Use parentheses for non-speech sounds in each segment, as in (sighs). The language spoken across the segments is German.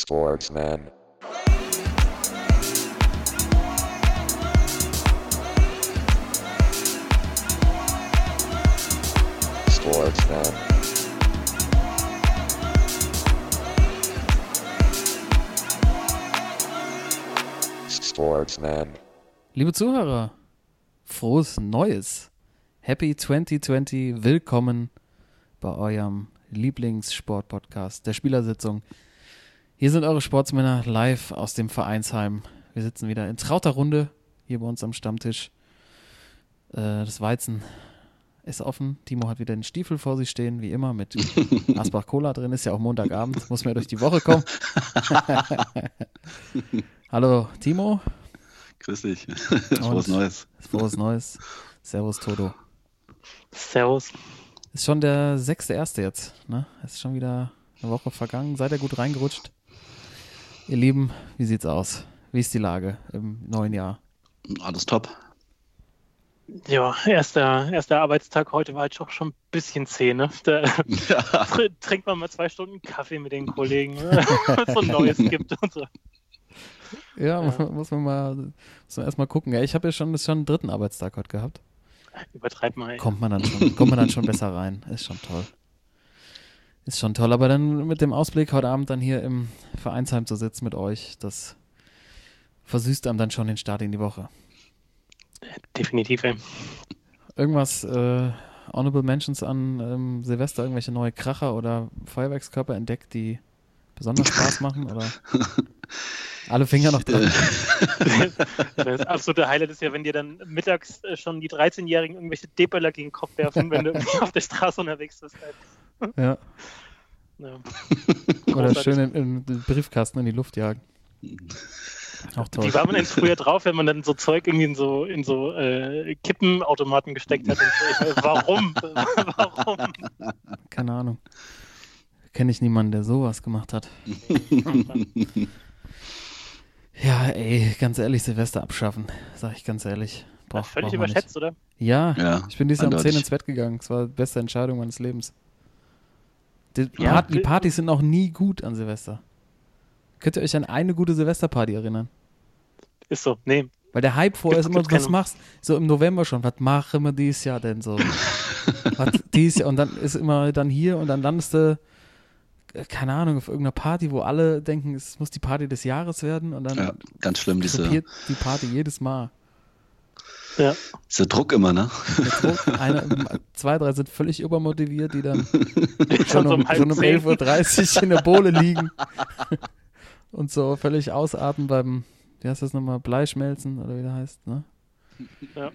Sportsman. Sportsman. Sportsman. Liebe Zuhörer, frohes Neues. Happy 2020, willkommen bei eurem Lieblingssportpodcast, der Spielersitzung. Hier sind eure Sportsmänner live aus dem Vereinsheim. Wir sitzen wieder in trauter Runde hier bei uns am Stammtisch. Äh, das Weizen ist offen. Timo hat wieder den Stiefel vor sich stehen, wie immer, mit (laughs) Asbach Cola drin. Ist ja auch Montagabend, muss mir durch die Woche kommen. (laughs) Hallo Timo. Grüß dich. Frohes Neues. Frohes Neues. Servus Toto. Servus. Ist schon der sechste erste jetzt, ne? Ist schon wieder eine Woche vergangen. Seid ihr gut reingerutscht? Ihr Lieben, wie sieht's aus? Wie ist die Lage im neuen Jahr? Alles top. Ja, erster, erster Arbeitstag heute war halt schon, schon ein bisschen zäh, ne? (laughs) Da Ja. tr- trinkt man mal zwei Stunden Kaffee mit den Kollegen, ne? (laughs) was so Neues gibt und so. Ja, muss man mal, muss man erstmal gucken. Ja, ich habe ja schon, ist schon einen dritten Arbeitstag heute gehabt. Übertreib mal. ey. Kommt man dann schon, kommt man dann schon (laughs) besser rein. Ist schon toll. Ist schon toll. Aber dann mit dem Ausblick heute Abend dann hier im Vereinsheim zu sitzen mit euch, das versüßt einem dann schon den Start in die Woche. Definitiv, ey. Irgendwas, äh, Honorable Mentions an ähm, Silvester, irgendwelche neue Kracher oder Feuerwerkskörper entdeckt, die besonders Spaß (laughs) machen? Oder alle Finger noch dran? (laughs) Das absolute Highlight ist ja, wenn dir dann mittags äh, schon die 13-Jährigen irgendwelche Depöller gegen den Kopf werfen, wenn du (laughs) auf der Straße unterwegs bist. Ja. Ja. Oder schön den Briefkasten in die Luft jagen. Auch toll. Wie war man denn früher drauf, wenn man dann so Zeug irgendwie in so, in so äh, Kippenautomaten gesteckt hat? Und meine, warum? (laughs) warum? Keine Ahnung. Kenne ich niemanden, der sowas gemacht hat. (laughs) ja, ey, ganz ehrlich, Silvester abschaffen, sag ich ganz ehrlich. Brauch, Völlig überschätzt, oder? Nicht. Ja, Ja, ich bin dieses Jahr um 10 eindeutig. ins Bett gegangen. Es war die beste Entscheidung meines Lebens. Die, Ja, Part, die Partys sind auch nie gut an Silvester. Könnt ihr euch an eine gute Silvesterparty erinnern? Ist so. Nee. Weil der Hype vorher ist immer, was keine- machst So im November schon, was machen wir dieses Jahr denn so? (laughs) was dieses Jahr? Und dann ist immer dann hier und dann landest du, äh, keine Ahnung, auf irgendeiner Party, wo alle denken, es muss die Party des Jahres werden und dann Ja, ganz schlimm, diese, die Party jedes Mal. Ja. dieser Druck immer, ne? Der Druck, eine, zwei, drei sind völlig übermotiviert, die dann Schon um, halb schon um zehn. 11.30 Uhr in der Bohle liegen (laughs) und so völlig ausatmen beim, wie heißt das nochmal, Bleischmelzen oder wie der heißt, ne? Ja.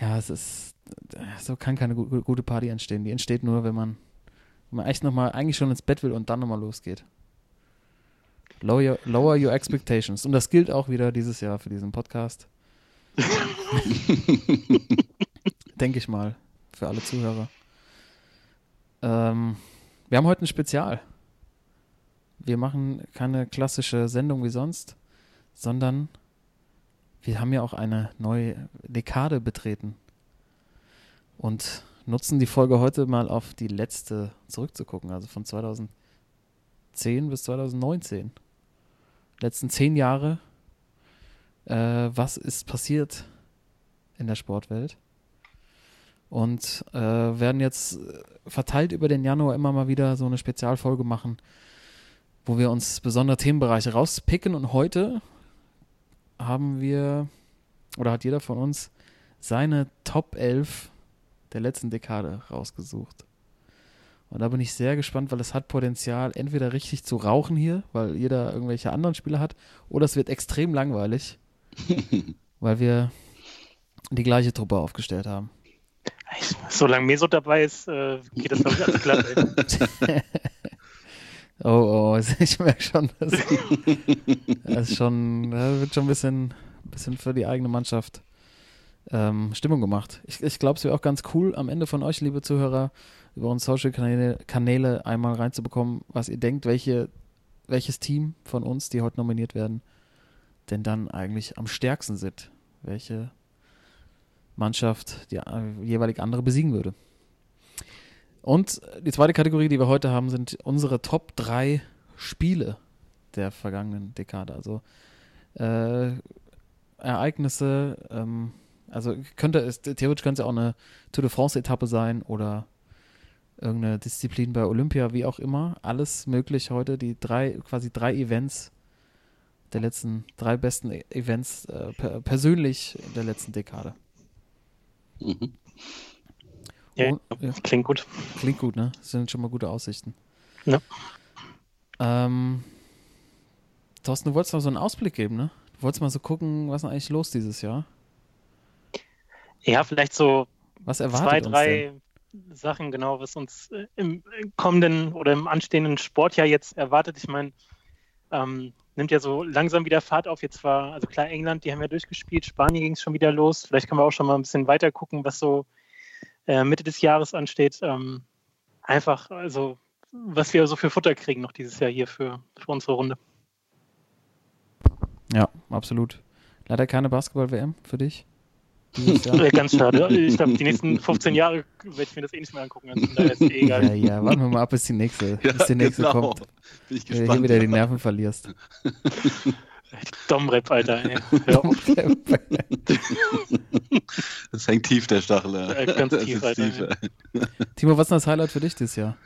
Ja, es ist, so kann keine gu- gute Party entstehen. Die entsteht nur, wenn man, wenn man echt nochmal, eigentlich schon ins Bett will und dann nochmal losgeht. Lower your, lower your expectations. Und das gilt auch wieder dieses Jahr für diesen Podcast. (laughs) Denke ich mal, für alle Zuhörer. Ähm, wir haben heute ein Spezial. Wir machen keine klassische Sendung wie sonst, sondern wir haben ja auch eine neue Dekade betreten und nutzen die Folge heute mal auf die letzte zurückzugucken, also von 2010 bis 2019. Letzten zehn Jahre. Äh, was ist passiert in der Sportwelt? Und äh, werden jetzt äh, verteilt über den Januar immer mal wieder so eine Spezialfolge machen, wo wir uns besondere Themenbereiche rauspicken. Und heute haben wir, oder hat jeder von uns seine Top 11 der letzten Dekade rausgesucht. Und da bin ich sehr gespannt, weil es hat Potenzial, entweder richtig zu rauchen hier, weil jeder irgendwelche anderen Spiele hat, oder es wird extrem langweilig, (laughs) weil wir die gleiche Truppe aufgestellt haben. (laughs) Solange Meso dabei ist, äh, geht das, glaube ich, alles klar. ey. (laughs) Oh, oh, ich merke schon, das, das ist schon, da wird schon ein bisschen, bisschen für die eigene Mannschaft ähm, Stimmung gemacht. Ich, ich glaube, es wäre auch ganz cool, am Ende von euch, liebe Zuhörer, über unsere Social-Kanäle Kanäle einmal reinzubekommen, was ihr denkt, welche, welches Team von uns, die heute nominiert werden, denn dann eigentlich am stärksten sind. Welche Mannschaft die äh, jeweilig andere besiegen würde. Und die zweite Kategorie, die wir heute haben, sind unsere Top 3 Spiele der vergangenen Dekade. Also äh, Ereignisse, ähm, also könnte es, theoretisch könnte es auch eine Tour de France-Etappe sein oder irgendeine Disziplin bei Olympia, wie auch immer. Alles möglich heute. Die drei, quasi drei Events der letzten, drei besten E- Events äh, per, persönlich in der letzten Dekade. Mhm. Ja, Oh, ja. Klingt gut. Klingt gut, ne? Das sind schon mal gute Aussichten. Ja. Ähm, Thorsten, du wolltest noch so einen Ausblick geben, ne? Du wolltest mal so gucken, was ist denn eigentlich los dieses Jahr? Ja, vielleicht so Was erwartet zwei, uns denn? drei Sachen, genau, was uns äh, im kommenden oder im anstehenden Sportjahr jetzt erwartet. Ich meine, ähm, nimmt ja so langsam wieder Fahrt auf. Jetzt war, also klar, England, die haben ja durchgespielt, Spanien ging es schon wieder los. Vielleicht können wir auch schon mal ein bisschen weiter gucken, was so äh, Mitte des Jahres ansteht. Ähm, einfach, also, was wir so für Futter kriegen noch dieses Jahr hier für, für unsere Runde. Ja, absolut. Leider keine Basketball-WM für dich. Äh, Ganz schade. Ich glaube, die nächsten (laughs) 15 Jahre werde ich mir das eh nicht mehr angucken. Also, daher ist eh egal. ja, ja, warten wir mal ab, bis die nächste, (laughs) bis die nächste genau. kommt. Bin ich Wenn du hier gespannt. wieder die Nerven verlierst. (laughs) Domrep, Alter. Ey. Das hängt tief, der Stachel. ja. Äh, ganz Das tief, Alter, tief, ja. ja. Timo, was ist das Highlight für dich dieses Jahr?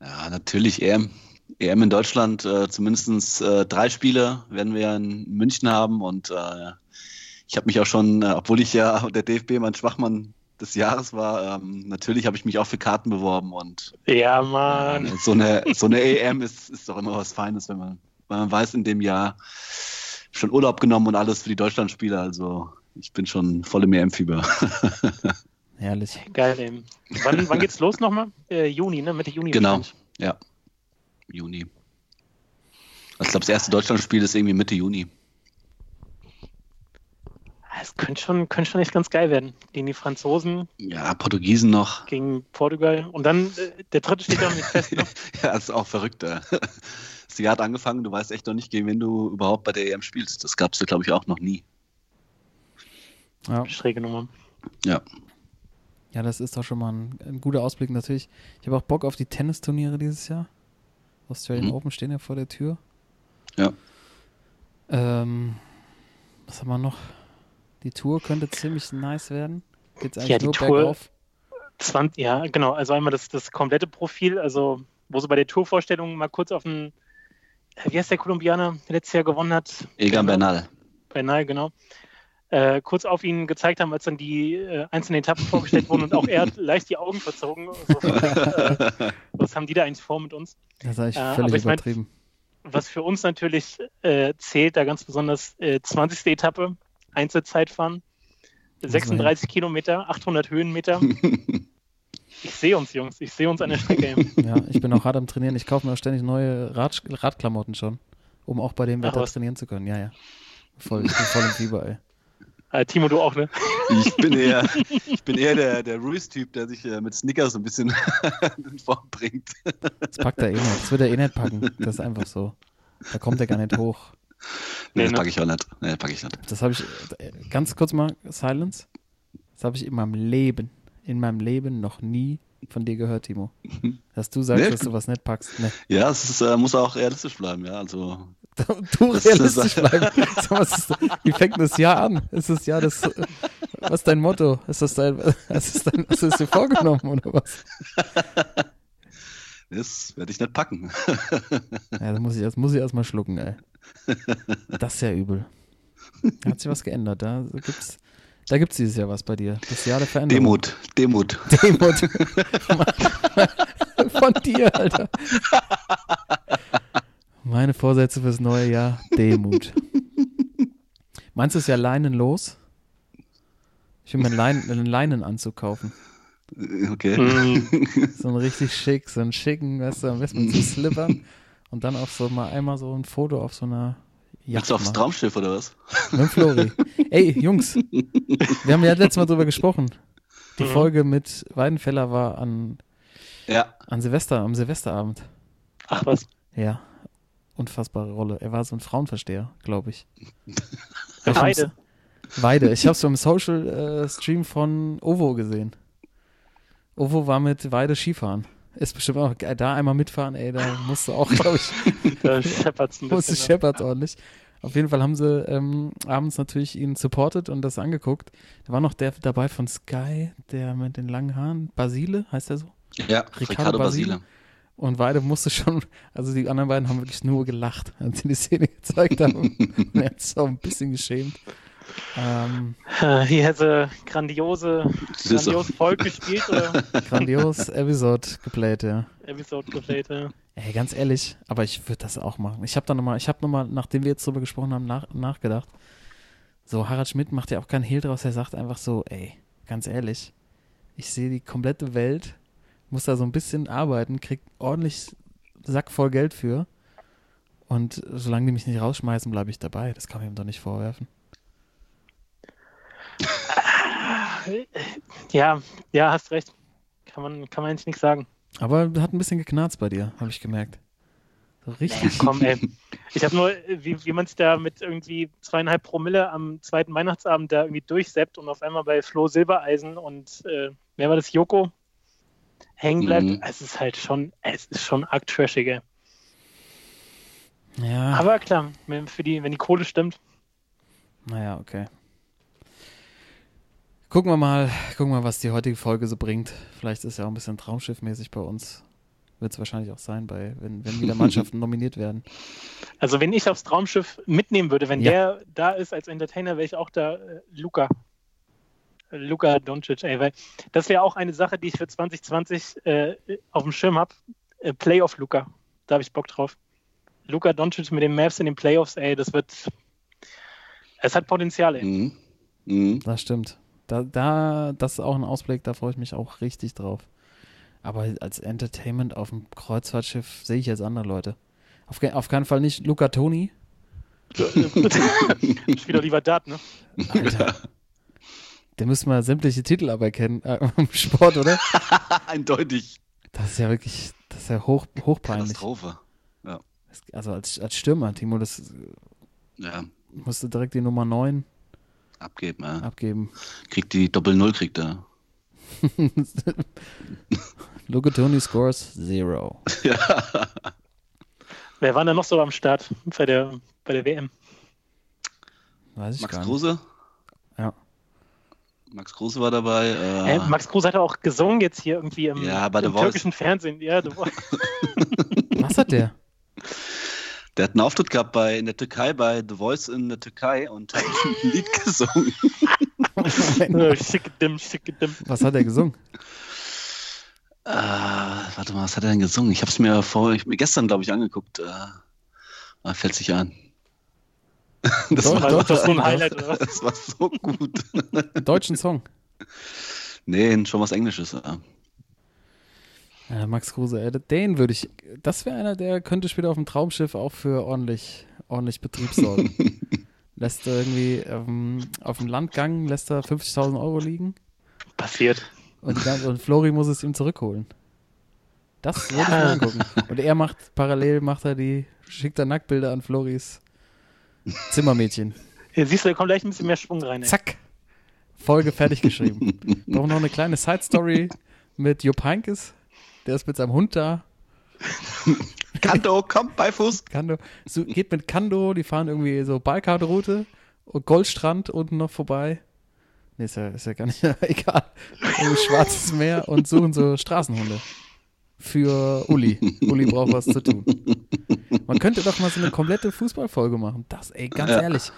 Ja, natürlich EM. EM in Deutschland, äh, zumindest äh, drei Spiele werden wir in München haben und äh, ich habe mich auch schon, äh, obwohl ich ja (laughs) der DFB mein Schwachmann des Jahres war, ähm, natürlich habe ich mich auch für Karten beworben und Ja, äh, Mann. so eine so eine EM ist, ist doch immer was Feines, wenn man, wenn man weiß, in dem Jahr schon Urlaub genommen und alles für die Deutschlandspiele. Also ich bin schon voll im EM-Fieber. (laughs) Herrlich. Geil, ey. Wann, wann geht's los nochmal? Äh, Juni, ne? Mitte Juni. Genau. Ja. Juni. Also ich glaube, das erste Deutschlandspiel ist irgendwie Mitte Juni. Es könnte schon, könnte schon echt ganz geil werden. Gegen die Franzosen, Ja, Portugiesen noch. gegen Portugal. Und dann, äh, der dritte steht ja noch nicht fest. Ne? (laughs) Ja, das ist auch verrückt. ja. (laughs) Das Jahr hat angefangen, du weißt echt noch nicht, gegen wen du überhaupt bei der EM spielst. Das gab es, glaube ich, auch noch nie. Ja. Schräge Nummer. Ja. Ja, das ist doch schon mal ein, ein guter Ausblick natürlich. Ich habe auch Bock auf die Tennisturniere dieses Jahr. Australian Mhm. Open stehen ja vor der Tür. Ja. Ähm, was haben wir noch? Die Tour könnte ziemlich nice werden. Geht's eigentlich Ja, die nur Tour- bergauf? 20, ja, genau. Also einmal das, das komplette Profil, also wo so bei der Tourvorstellung mal kurz auf den, äh, wie heißt der Kolumbianer, der letztes Jahr gewonnen hat? Egan Genau. Bernal. Bernal, genau. Äh, kurz auf ihn gezeigt haben, als dann die äh, einzelnen Etappen vorgestellt wurden und auch er hat leicht die Augen verzogen. (laughs) So, äh, was haben die da eigentlich vor mit uns? Das ist eigentlich Äh, völlig ich mein- übertrieben. Was für uns natürlich äh, zählt, da ganz besonders äh, 20. Etappe, Einzelzeitfahren, 36 Kilometer, 800 Höhenmeter. (laughs) Ich sehe uns, Jungs, ich sehe uns an der Strecke. (laughs) Ja, ich bin auch hart am Trainieren. Ich kaufe mir auch ständig neue Rad, Radklamotten schon, um auch bei dem Ach, Wetter was? trainieren zu können. Ja, ja. (laughs) Voll, ich bin voll im Fieber, ey. Äh, Timo, du auch, ne? Ich bin eher, ich bin eher der, der Ruiz-Typ, der sich äh, mit Snickers so ein bisschen in Form bringt. Das packt er eh nicht. Das wird er eh nicht packen. Das ist einfach so. Da kommt er gar nicht hoch. Nee, Nee, das ne? packe ich auch nicht. Nee, das packe ich nicht. Das habe ich, äh, ganz kurz mal, Silence. Das habe ich in meinem Leben, in meinem Leben noch nie von dir gehört, Timo. (laughs) Dass du sagst, Nee. dass du was nicht packst. Nee. Ja, es ist, äh, muss auch realistisch bleiben, ja. Also (laughs) Du Das realistisch ist- bleiben. (laughs) Was ist, wie fängt das Jahr an? Ist das Jahr das, was ist dein Motto? Ist das dein, was ist dein, hast du dir vorgenommen oder was? Das werde ich nicht packen. (laughs) Ja, das muss ich, das muss ich erstmal schlucken, ey. Das ist ja übel. Da hat sich was geändert. Da gibt's, da gibt's dieses Jahr was bei dir. Das Jahr der Veränderung. Demut, Demut. Demut. (laughs) Von dir, Alter. Meine Vorsätze fürs neue Jahr, Demut. Meinst du es ja leinenlos? Ich will mir einen, Leinen, einen Leinenanzug kaufen. Okay. Mm, (laughs) So einen richtig schick, so einen schicken, weißt du, am besten mit so (laughs) Slippern. Und dann auch so mal einmal so ein Foto auf so einer Yacht Willst du aufs machen. Traumschiff oder was? Mit dem Flori. Ey, Jungs, (laughs) wir haben ja letztes Mal drüber gesprochen. Die Mhm. Folge mit Weidenfeller war an, Ja. an Silvester, am Silvesterabend. ach was. Ja, unfassbare Rolle. Er war so ein Frauenversteher, glaube ich. Beide. Weide. Ich habe es beim Social äh, Stream von Ovo gesehen. Ovo war mit Weide Skifahren. Ist bestimmt auch geil. Da einmal mitfahren, ey, da musst du auch, glaube ich, (laughs) Da scheppert's ein bisschen. ne? scheppert ordentlich. Auf jeden Fall haben sie ähm, abends natürlich ihn supportet und das angeguckt. Da war noch der dabei von Sky, der mit den langen Haaren, Basile, heißt er so? Ja, Ricardo Ricardo Basile. Basile. Und beide musste schon, also die anderen beiden haben wirklich nur gelacht, als sie die Szene (laughs) gezeigt haben. und (laughs) er hat sich auch ein bisschen geschämt. Ähm, (laughs) Äh, Hier hätte grandiose, grandios. Volk gespielt oder (laughs) grandios Episode geplayt, ja. Episode geplayt. Ja. Ey, ganz ehrlich, aber ich würde das auch machen. Ich habe da nochmal, ich habe nochmal, nachdem wir jetzt drüber gesprochen haben, nach, nachgedacht. So, Harald Schmidt macht ja auch keinen Hehl draus, er sagt einfach so, ey, ganz ehrlich, ich sehe die komplette Welt, muss da so ein bisschen arbeiten, krieg ordentlich Sack voll Geld für. Und solange die mich nicht rausschmeißen, bleibe ich dabei. Das kann man ihm doch nicht vorwerfen. (laughs) ja, ja, hast recht. Kann man, kann man eigentlich nichts sagen. Aber hat ein bisschen geknarzt bei dir, habe ich gemerkt. So richtig. Komm, ey. Ich habe nur, wie, wie man sich da mit irgendwie zweieinhalb Promille am zweiten Weihnachtsabend da irgendwie durchseppt und auf einmal bei Flo Silbereisen und äh, wer war das, Joko, hängen bleibt. Mhm. Es ist halt schon, es ist schon arg trashig, ey. Ja, Aber klar, wenn- für die, wenn die Kohle stimmt, naja, okay. Gucken wir mal, gucken wir mal, was die heutige Folge so bringt. Vielleicht ist ja auch ein bisschen Traumschiffmäßig bei uns. Wird es wahrscheinlich auch sein, bei, wenn, wenn wieder (laughs) Mannschaften nominiert werden. Also wenn ich aufs Traumschiff mitnehmen würde, wenn Ja. der da ist als Entertainer, wäre ich auch da äh, Luca. Äh, Luca Doncic, ey, weil das wäre auch eine Sache, die ich für 2020 äh, auf dem Schirm habe. Äh, Playoff Luca. Da habe ich Bock drauf. Luca Doncic mit den Mavs in den Playoffs, ey, das wird. Es hat Potenzial, ey. Mhm. Mhm. Das stimmt. Da, da, das ist auch ein Ausblick, da freue ich mich auch richtig drauf. Aber als Entertainment auf dem Kreuzfahrtschiff sehe ich jetzt andere Leute. Auf, ke- auf keinen Fall nicht Luca Toni. (laughs) Spiel doch lieber Dart, ne? Alter. Der müsste mal sämtliche Titel aberkennen äh, (laughs) im Sport, oder? (laughs) Eindeutig. Das ist ja wirklich, das ist ja hoch, hochpeinlich. Katastrophe. Also als, als Stürmer, Timo, das Ja, musste direkt die Nummer 9 abgeben. Ja. abgeben. Kriegt die Doppel-Null, kriegt er. (laughs) Luca Toni scores zero. (laughs) Wer war denn noch so am Start bei der, bei der WM? Weiß ich Max gar nicht. Kruse? Ja. Max Kruse war dabei. Äh, Äh, Max Kruse hat auch gesungen jetzt hier irgendwie im, Ja, im türkischen Fernsehen. Ja. Was hat der? Der hat einen Auftritt gehabt bei, in der Türkei bei The Voice in der Türkei und hat (laughs) ein Lied gesungen. (laughs) Äh, Schickedim, schickedim. Was hat er gesungen? Äh, warte mal, was hat er denn gesungen? Ich habe es mir vor, ich, mir gestern, glaube ich, angeguckt. Äh, ah, fällt sich ein. (laughs) Das, Doch, war, War das so ein doch. Highlight oder was? das war so gut. Einen deutschen Song. nee, schon was Englisches. Ja. Ja, Max Kruse, ey, den würde ich, das wäre einer, der könnte später auf dem Traumschiff auch für ordentlich, ordentlich Betrieb sorgen. (laughs) lässt er irgendwie ähm, auf dem Landgang, lässt er 50.000 Euro liegen Passiert. und, ganze, und Flori muss es ihm zurückholen. Das würde ich mir Ja. angucken. Und er macht, parallel macht er die, schickt er Nacktbilder an Floris Zimmermädchen. Hier siehst du, da kommt gleich ein bisschen mehr Schwung rein. Ey. Zack. Folge fertig geschrieben. (laughs) Brauchen noch eine kleine Side-Story mit Jupp Heynckes. Der ist mit seinem Hund da. (laughs) Kanto, komm, Beifuß. Kando, so, geht mit Kando, die fahren irgendwie so Balkanroute und Goldstrand unten noch vorbei. Nee, ist ja, ist ja gar nicht (laughs) egal. Irgendwie Schwarzes Meer und suchen so Straßenhunde. Für Uli. Uli braucht was zu tun. Man könnte doch mal so eine komplette Fußballfolge machen. Das, ey, ganz Ja. ehrlich.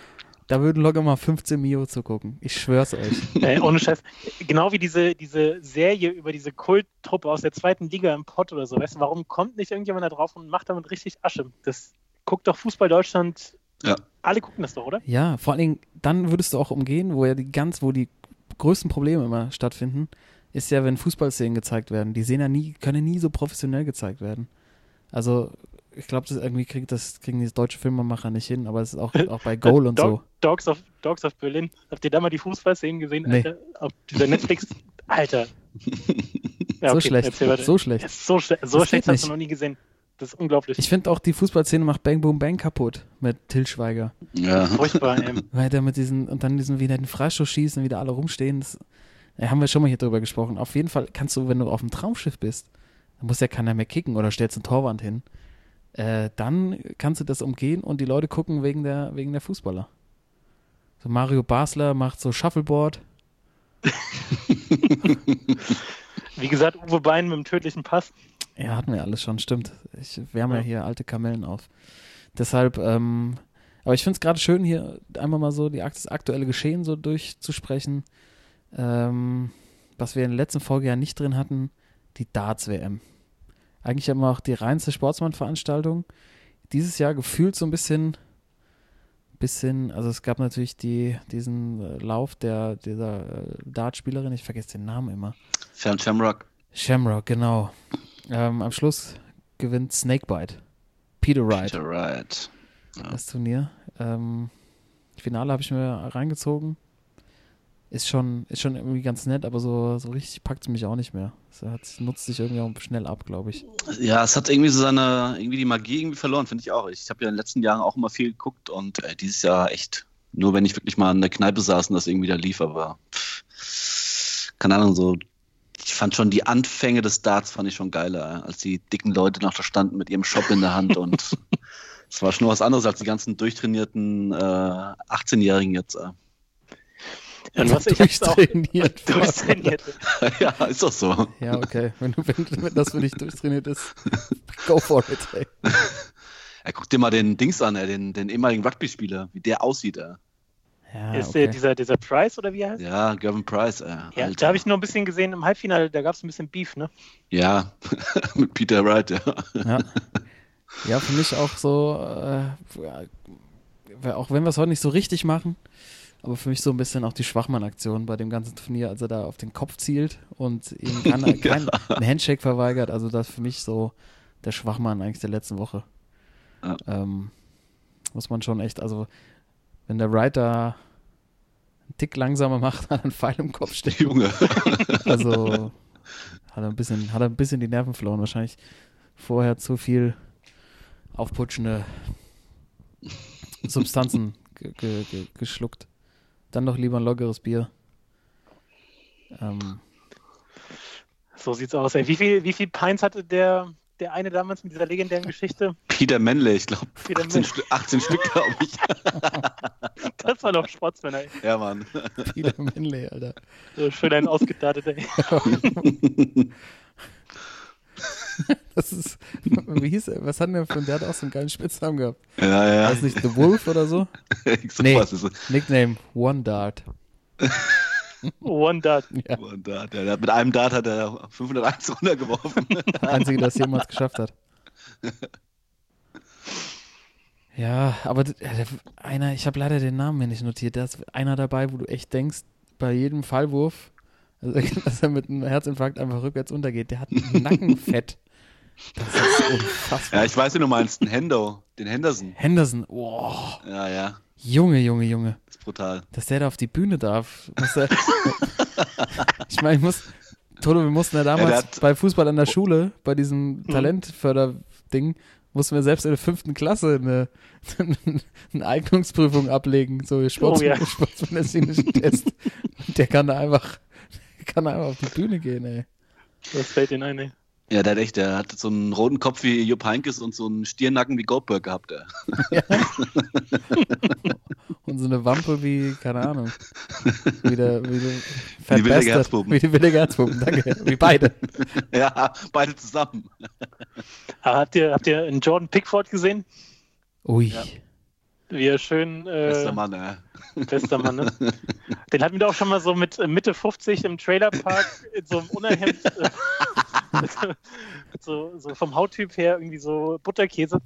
Da würden locker mal 15 Mio zugucken. Ich schwör's euch. (laughs) Ey, ohne Scheiß. Genau wie diese, diese Serie über diese Kulttruppe aus der zweiten Liga im Pott oder so. Weißt du, warum kommt nicht irgendjemand da drauf und macht damit richtig Asche? Das guckt doch Fußball Deutschland. Ja. Alle gucken das doch, oder? Ja, vor allen Dingen, dann würdest du auch umgehen, wo ja die ganz, wo die größten Probleme immer stattfinden, ist ja, wenn Fußballszenen gezeigt werden. Die sehen ja nie, können ja nie so professionell gezeigt werden. Also, ich glaube, das irgendwie kriegt das, kriegen die deutsche Filmemacher nicht hin, aber es ist auch, (laughs) auch bei Goal und so. Dog, Dogs, of, Dogs of Berlin. Habt ihr da mal die Fußballszenen gesehen? Nee. Alter? Auf dieser Netflix. Alter. (laughs) Ja, so okay, schlecht. weiter. So schlecht. Ja, so, schle so Das schlecht hast du noch nie gesehen. Das ist unglaublich. Ich finde auch, die Fußballszene macht Bang Boom Bang kaputt mit Till Schweiger. Ja. Furchtbar, ey. (laughs) Weil der mit diesen, und dann diesen wieder den Freistoß schießen, wieder alle rumstehen. Das, ja, haben wir schon mal hier drüber gesprochen. Auf jeden Fall kannst du, wenn du auf dem Traumschiff bist, da muss ja keiner mehr kicken oder stellst eine Torwand hin. Äh, dann kannst du das umgehen und die Leute gucken wegen der, wegen der Fußballer. So Mario Basler macht so Shuffleboard. (laughs) Wie gesagt, Uwe Bein mit dem tödlichen Pass. Ja, hatten wir alles schon, stimmt. Ich wärme ja. ja hier alte Kamellen auf. Deshalb, ähm, aber ich finde es gerade schön, hier einmal mal so die, das aktuelle Geschehen so durchzusprechen. Ähm, was wir in der letzten Folge ja nicht drin hatten, die Darts-WM. Eigentlich immer auch die reinste Sportsmann-Veranstaltung. Dieses Jahr gefühlt so ein bisschen, bisschen, also es gab natürlich die, diesen äh, Lauf der, dieser äh, Dartspielerin, ich vergesse den Namen immer. Fern Shamrock. Shamrock, genau. Ähm, am Schluss gewinnt Snakebite. Peter Wright. Peter Wright. Ja. Das Turnier. Ähm, Finale habe ich mir reingezogen. Ist schon, ist schon irgendwie ganz nett, aber so, so richtig packt es mich auch nicht mehr. Es hat, nutzt sich irgendwie auch schnell ab, glaube ich. Ja, es hat irgendwie so seine, irgendwie die Magie irgendwie verloren, finde ich auch. Ich habe ja in den letzten Jahren auch immer viel geguckt und äh, dieses Jahr echt, nur wenn ich wirklich mal in der Kneipe saß und das irgendwie da lief, aber pff, keine Ahnung, so ich fand schon die Anfänge des Darts fand ich schon geiler, als die dicken Leute noch da standen mit ihrem Shop in der Hand und (laughs) es war schon was anderes als die ganzen durchtrainierten äh, 18-Jährigen jetzt. Äh. Und was ich durchtrainiert. Auch, durchtrainiert. (laughs) (laughs) ja, ist doch so. Ja, okay. Wenn, du, wenn, wenn das für dich durchtrainiert ist, (laughs) go for it, ey. Ja, guck dir mal den Dings an, ey, den, den ehemaligen Rugby-Spieler, wie der aussieht, ey. Ja, ist okay. der, dieser, dieser Price oder wie er heißt? Ja, Gavin Price. Äh, ja, da habe ich noch ein bisschen gesehen im Halbfinale, da gab es ein bisschen Beef, ne? Ja, mit Peter Wright, ja. ja. Ja, für mich auch so, äh, auch wenn wir es heute nicht so richtig machen, aber für mich so ein bisschen auch die Schwachmann-Aktion bei dem ganzen Turnier, als er da auf den Kopf zielt und ihm (laughs) kein, kein ja. ein Handshake verweigert. Also das für mich so der Schwachmann eigentlich der letzten Woche. Ja. Ähm, muss man schon echt, also wenn der Writer einen Tick langsamer macht, (laughs) hat er einen Pfeil im Kopf stehen. Junge. (laughs) also hat er ein bisschen, hat er ein bisschen die Nerven verloren. Wahrscheinlich vorher zu viel aufputschende Substanzen ge ge geschluckt. Dann doch lieber ein lockeres Bier. Ähm. So sieht's aus. Ey. Wie viel, wie viel Pints hatte der der eine damals mit dieser legendären Geschichte? Peter Menle, ich glaube. 18, Stü 18 Stück, glaube ich. (laughs) das war doch Sportsmänner. Ey. Ja, Mann. Peter Menle, Alter. So schön ein ausgedartet, ey. (laughs) (laughs) (laughs) das ist, wie hieß er? Was hat der von der hat auch so einen geilen Spitznamen gehabt? Ja, ja. Ist nicht The Wolf oder so? (laughs) so nee, Nickname One Dart. (laughs) One Dart. Ja. One Dart. Ja, mit einem Dart hat er 501 runtergeworfen. Der Einzige, der es jemals geschafft hat. Ja, aber einer, ich habe leider den Namen mir nicht notiert. Da ist einer dabei, wo du echt denkst, bei jedem Fallwurf, (laughs) dass er mit einem Herzinfarkt einfach rückwärts untergeht. Der hat ein (laughs) Nackenfett. Das ist (laughs) unfassbar. Ja, ich weiß, wie du meinst, den Hendo, den Henderson. Henderson, wow. Ja, ja. Junge, Junge, Junge. Das ist brutal. Dass der da auf die Bühne darf. Er, ich meine, ich muss, Toto, wir mussten ja damals ja, hat, bei Fußball an der Schule, bei diesem mhm. Talentförderding, mussten wir selbst in der fünften Klasse eine, eine Eignungsprüfung ablegen, so Sports, oh, ja. sportsmedizinischen Test. Und der kann da einfach, (laughs) kann einfach auf die Bühne gehen, ey. Das fällt Ihnen ein, ey. Ja, der hat echt, der hat so einen roten Kopf wie Jupp Heynckes und so einen Stirnacken wie Goldberg gehabt, der. Ja. (laughs) und so eine Wampe wie, keine Ahnung, wie der, wie der Fat die willige. Wie die willige Herzpuppen, danke. Wie beide. (laughs) ja, beide zusammen. Ah, habt ihr, habt ihr einen Jordan Pickford gesehen? Ui. Ja. Wie er schön. Äh, Bester Mann, ja. Bester Mann, ne? (laughs) Den hatten wir auch schon mal so mit äh, Mitte 50 im Trailerpark (laughs) in so einem Unerhemd. Äh, (laughs) so, so, vom Hauttyp her irgendwie so Butterkäse.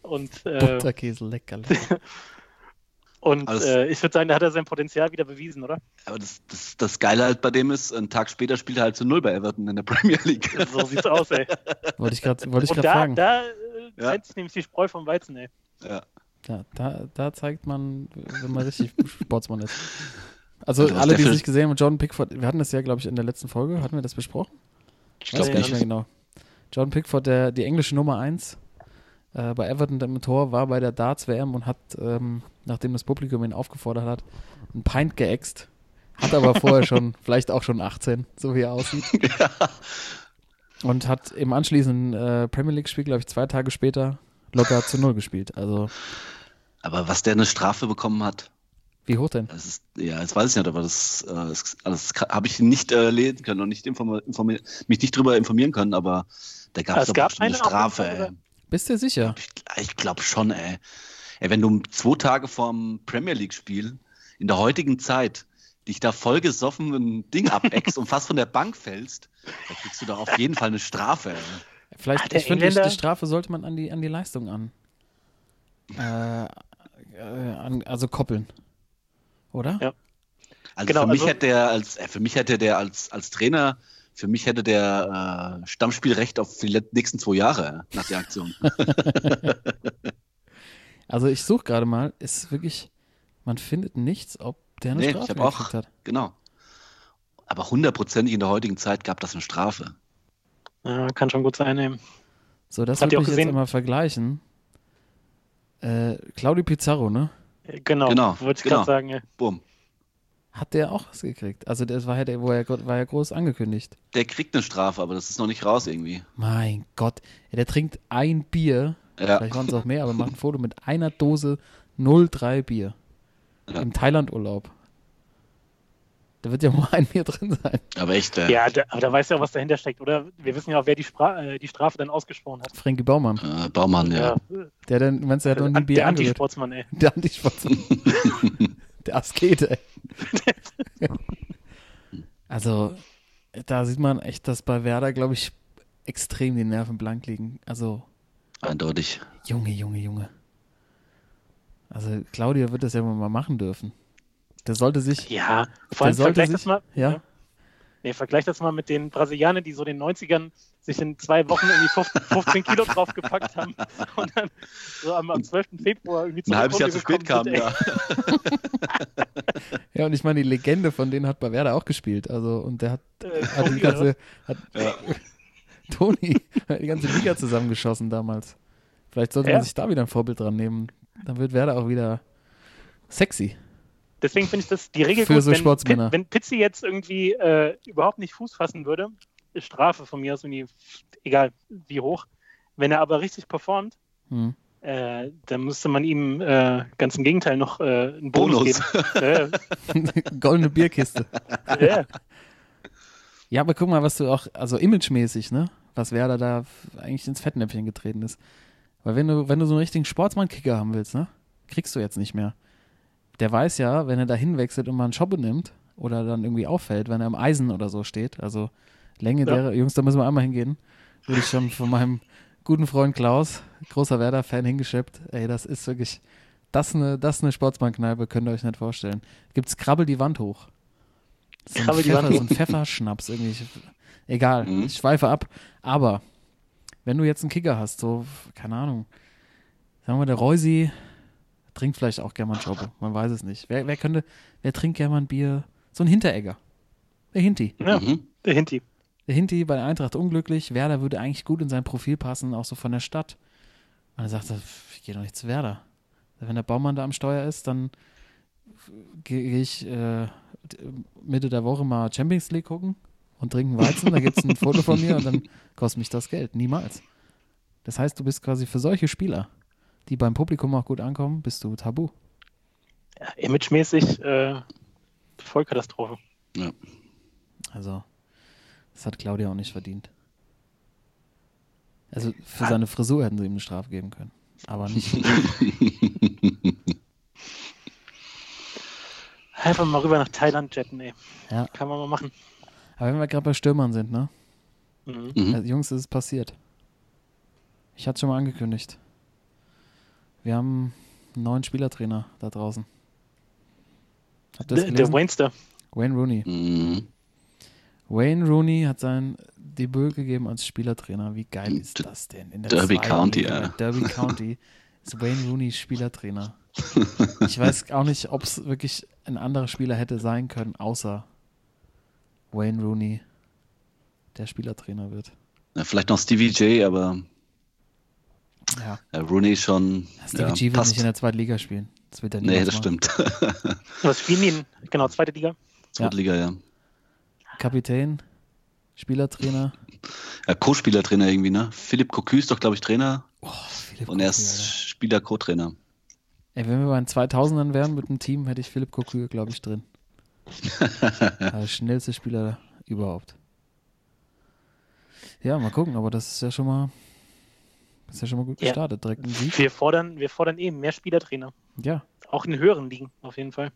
Und, äh, Butterkäse, lecker. lecker. Und also äh, ich würde sagen, da hat er sein Potenzial wieder bewiesen, oder? Aber das, das, das Geile halt bei dem ist, einen Tag später spielt er halt zu Null bei Everton in der Premier League. So sieht's aus, ey. Wollte ich gerade wollt da, fragen. Da äh, ja. sich nämlich die Spreu vom Weizen, ey. Ja. Ja, da, da zeigt man, wenn man richtig (laughs) Sportsmann ist. Also alle, die es nicht gesehen haben, Jordan Pickford, wir hatten das ja, glaube ich, in der letzten Folge, hatten wir das besprochen? Ich glaube nicht mehr genau. John Pickford, der, die englische Nummer 1 äh, bei Everton im Tor, war bei der Darts-WM und hat, ähm, nachdem das Publikum ihn aufgefordert hat, ein Pint geäxt. Hat aber vorher schon, (laughs) vielleicht auch schon 18, so wie er aussieht. (laughs) Ja. Und hat im anschließenden äh, Premier League-Spiel, glaube ich, zwei Tage später locker zu Null gespielt. Also, Aber was der eine Strafe bekommen hat, wie hoch denn? das ist, ja, das weiß ich nicht, aber das, äh, das, das habe ich nicht äh, lesen können und nicht mich nicht drüber informieren können, aber da gab es gab bestimmt eine Strafe, ey. Bist du sicher? Ich, ich glaube schon, ey. ey. Wenn du zwei Tage vorm Premier League-Spiel in der heutigen Zeit dich da voll gesoffen ein Ding abeckst (laughs) und fast von der Bank fällst, da kriegst du doch auf jeden Fall eine Strafe. Ey. Vielleicht, der ich finde, die, Strafe sollte man an die, an die Leistung an. Äh, äh, an also koppeln. Oder? Ja. Also Genau, für mich also- hätte der als äh, für mich hätte der als als Trainer für mich hätte der äh, Stammspielrecht auf die nächsten zwei Jahre nach der Aktion. (laughs) Also ich suche gerade mal, ist wirklich, man findet nichts, ob der eine Nee, ich Strafe hab auch- hat. genau. Aber hundertprozentig in der heutigen Zeit gab das eine Strafe. Ja, kann schon gut sein. Ey. So, das Habt würde ihr ich jetzt immer vergleichen. Äh, Claudio Pizarro, ne? Genau, Genau, wollte ich genau. gerade sagen. ey. Bumm. Hat der auch was gekriegt? Also das war ja, der, wo er, war ja groß angekündigt. Der kriegt eine Strafe, aber das ist noch nicht raus irgendwie. Mein Gott, ja, der trinkt ein Bier, Ja. vielleicht waren es auch mehr, aber macht ein Foto mit einer Dose 03 Bier Ja. im Thailand-Urlaub. Da wird ja nur ein Bier drin sein. Aber echt, äh, Ja, da, aber da weißt du ja, was dahinter steckt, oder? Wir wissen ja auch, wer die, Spra äh, die Strafe dann ausgesprochen hat. Frankie Baumann, äh, Baumann, ja. der dann, meinst du, der hat noch nie An- Bier der. Antisportsmann, ey. Der Antisportsmann. (laughs) der Askete, ey. (laughs) Also, da sieht man echt, dass bei Werder, glaube ich, extrem die Nerven blank liegen. Also, Eindeutig. Junge, Junge, Junge. Also, Claudia wird das ja mal machen dürfen. Der sollte sich. Ja, vor allem vergleich sich- das mal. ja. Nee, vergleich das mal mit den Brasilianern, die so in den 90ern sich in zwei Wochen irgendwie 15, 15 Kilo draufgepackt haben (laughs) und dann so am, am 12. Februar irgendwie Ein halbes Jahr zu spät gekommen kam, sind, ja. Ja, und ich meine, die Legende von denen hat bei Werder auch gespielt. Also, und der hat, Äh, hat die ganze. Hat, Ja. (laughs) Toni hat die ganze Liga zusammengeschossen damals. Vielleicht sollte Ja. man sich da wieder ein Vorbild dran nehmen. Dann wird Werder auch wieder sexy. Deswegen finde ich das die Regel Für gut, so wenn, Sportsmänner. Pi- wenn Pizzi jetzt irgendwie äh, überhaupt nicht Fuß fassen würde, ist Strafe von mir aus irgendwie, egal wie hoch. Wenn er aber richtig performt, Hm. äh, dann müsste man ihm äh, ganz im Gegenteil noch äh, einen Bonus, Bonus. geben. (laughs) Goldene Bierkiste. Ja, ja. Aber guck mal, was du auch, also imagemäßig, ne? Was Werder da eigentlich ins Fettnäpfchen getreten ist. Weil wenn du, wenn du so einen richtigen Sportsmann-Kicker haben willst, ne? Kriegst du jetzt nicht mehr. Der weiß ja, wenn er da hinwechselt und mal einen Schoppe nimmt oder dann irgendwie auffällt, wenn er am Eisen oder so steht, also Länge Ja. der, Jungs, da müssen wir einmal hingehen, wurde ich schon von meinem guten Freund Klaus, großer Werder-Fan, hingeschippt. Ey, das ist wirklich, das ist eine, das ist eine Sportsmann-Kneipe, könnt ihr euch nicht vorstellen. Gibt's Krabbel die Wand hoch. So ein, Krabbel die Pfeffer, Wand so ein Pfefferschnaps irgendwie. Egal, Mhm. ich schweife ab. Aber wenn du jetzt einen Kicker hast, so, keine Ahnung, sagen wir, der Reusi trinkt vielleicht auch gerne mal einen Schoppe, man weiß es nicht. Wer, wer könnte, wer trinkt gerne mal ein Bier? So ein Hinteregger. Der Hinti. ja, Mhm. der Hinti. Der Hinti bei der Eintracht unglücklich. Werder würde eigentlich gut in sein Profil passen, auch so von der Stadt. Und er sagte, ich gehe doch nicht zu Werder. Wenn der Baumann da am Steuer ist, dann gehe geh ich äh, Mitte der Woche mal Champions League gucken und trinken Weizen. Da gibt es ein Foto von mir und dann (laughs) kostet mich das Geld. Niemals. Das heißt, du bist quasi für solche Spieler, die beim Publikum auch gut ankommen, bist du tabu. Ja, imagemäßig äh, Vollkatastrophe. Also, das hat Claudia auch nicht verdient. Also, für seine Frisur hätten sie ihm eine Strafe geben können. Aber nicht. (laughs) Einfach mal rüber nach Thailand jetten, ey. Ja. Kann man mal machen. Aber wenn wir gerade bei Stürmern sind, ne? Mhm. Mhm. Also, Jungs, es ist passiert. Ich hatte schon mal angekündigt. Wir haben einen neuen Spielertrainer da draußen. Habt ihr das Der, der gelesen? Wainster. Wayne Rooney. Mhm. Wayne Rooney hat sein Debüt gegeben als Spielertrainer. Wie geil ist D- das denn? In der Derby County, ja. Derby (laughs) County ist Wayne Rooney Spielertrainer. (laughs) Ich weiß auch nicht, ob es wirklich ein anderer Spieler hätte sein können, außer Wayne Rooney, der Spielertrainer wird. Ja, vielleicht noch Stevie J, aber Ja, äh, Rooney schon. Stevie ja, G wird passt. nicht in der zweiten Liga spielen. Das wird er Nee, das machen. stimmt. (laughs) Was spielen die in, genau, zweite Liga? Zweitliga, ja. Kapitän, Spielertrainer. (laughs) ja, Co-Spielertrainer irgendwie, ne? Philipp Cocu ist doch, glaube ich, Trainer Oh, und er ist. Spieler-Co-Trainer. Ey, wenn wir bei den 2000ern wären mit dem Team, hätte ich Philipp Cocu, glaube ich, drin. (laughs) Der schnellste Spieler überhaupt. Ja, mal gucken, aber das ist ja schon mal, das ist ja schon mal gut Ja. gestartet. Direkt ein Sieg. Wir fordern, wir fordern eben mehr Spielertrainer. Ja, Auch in höheren Ligen, auf jeden Fall.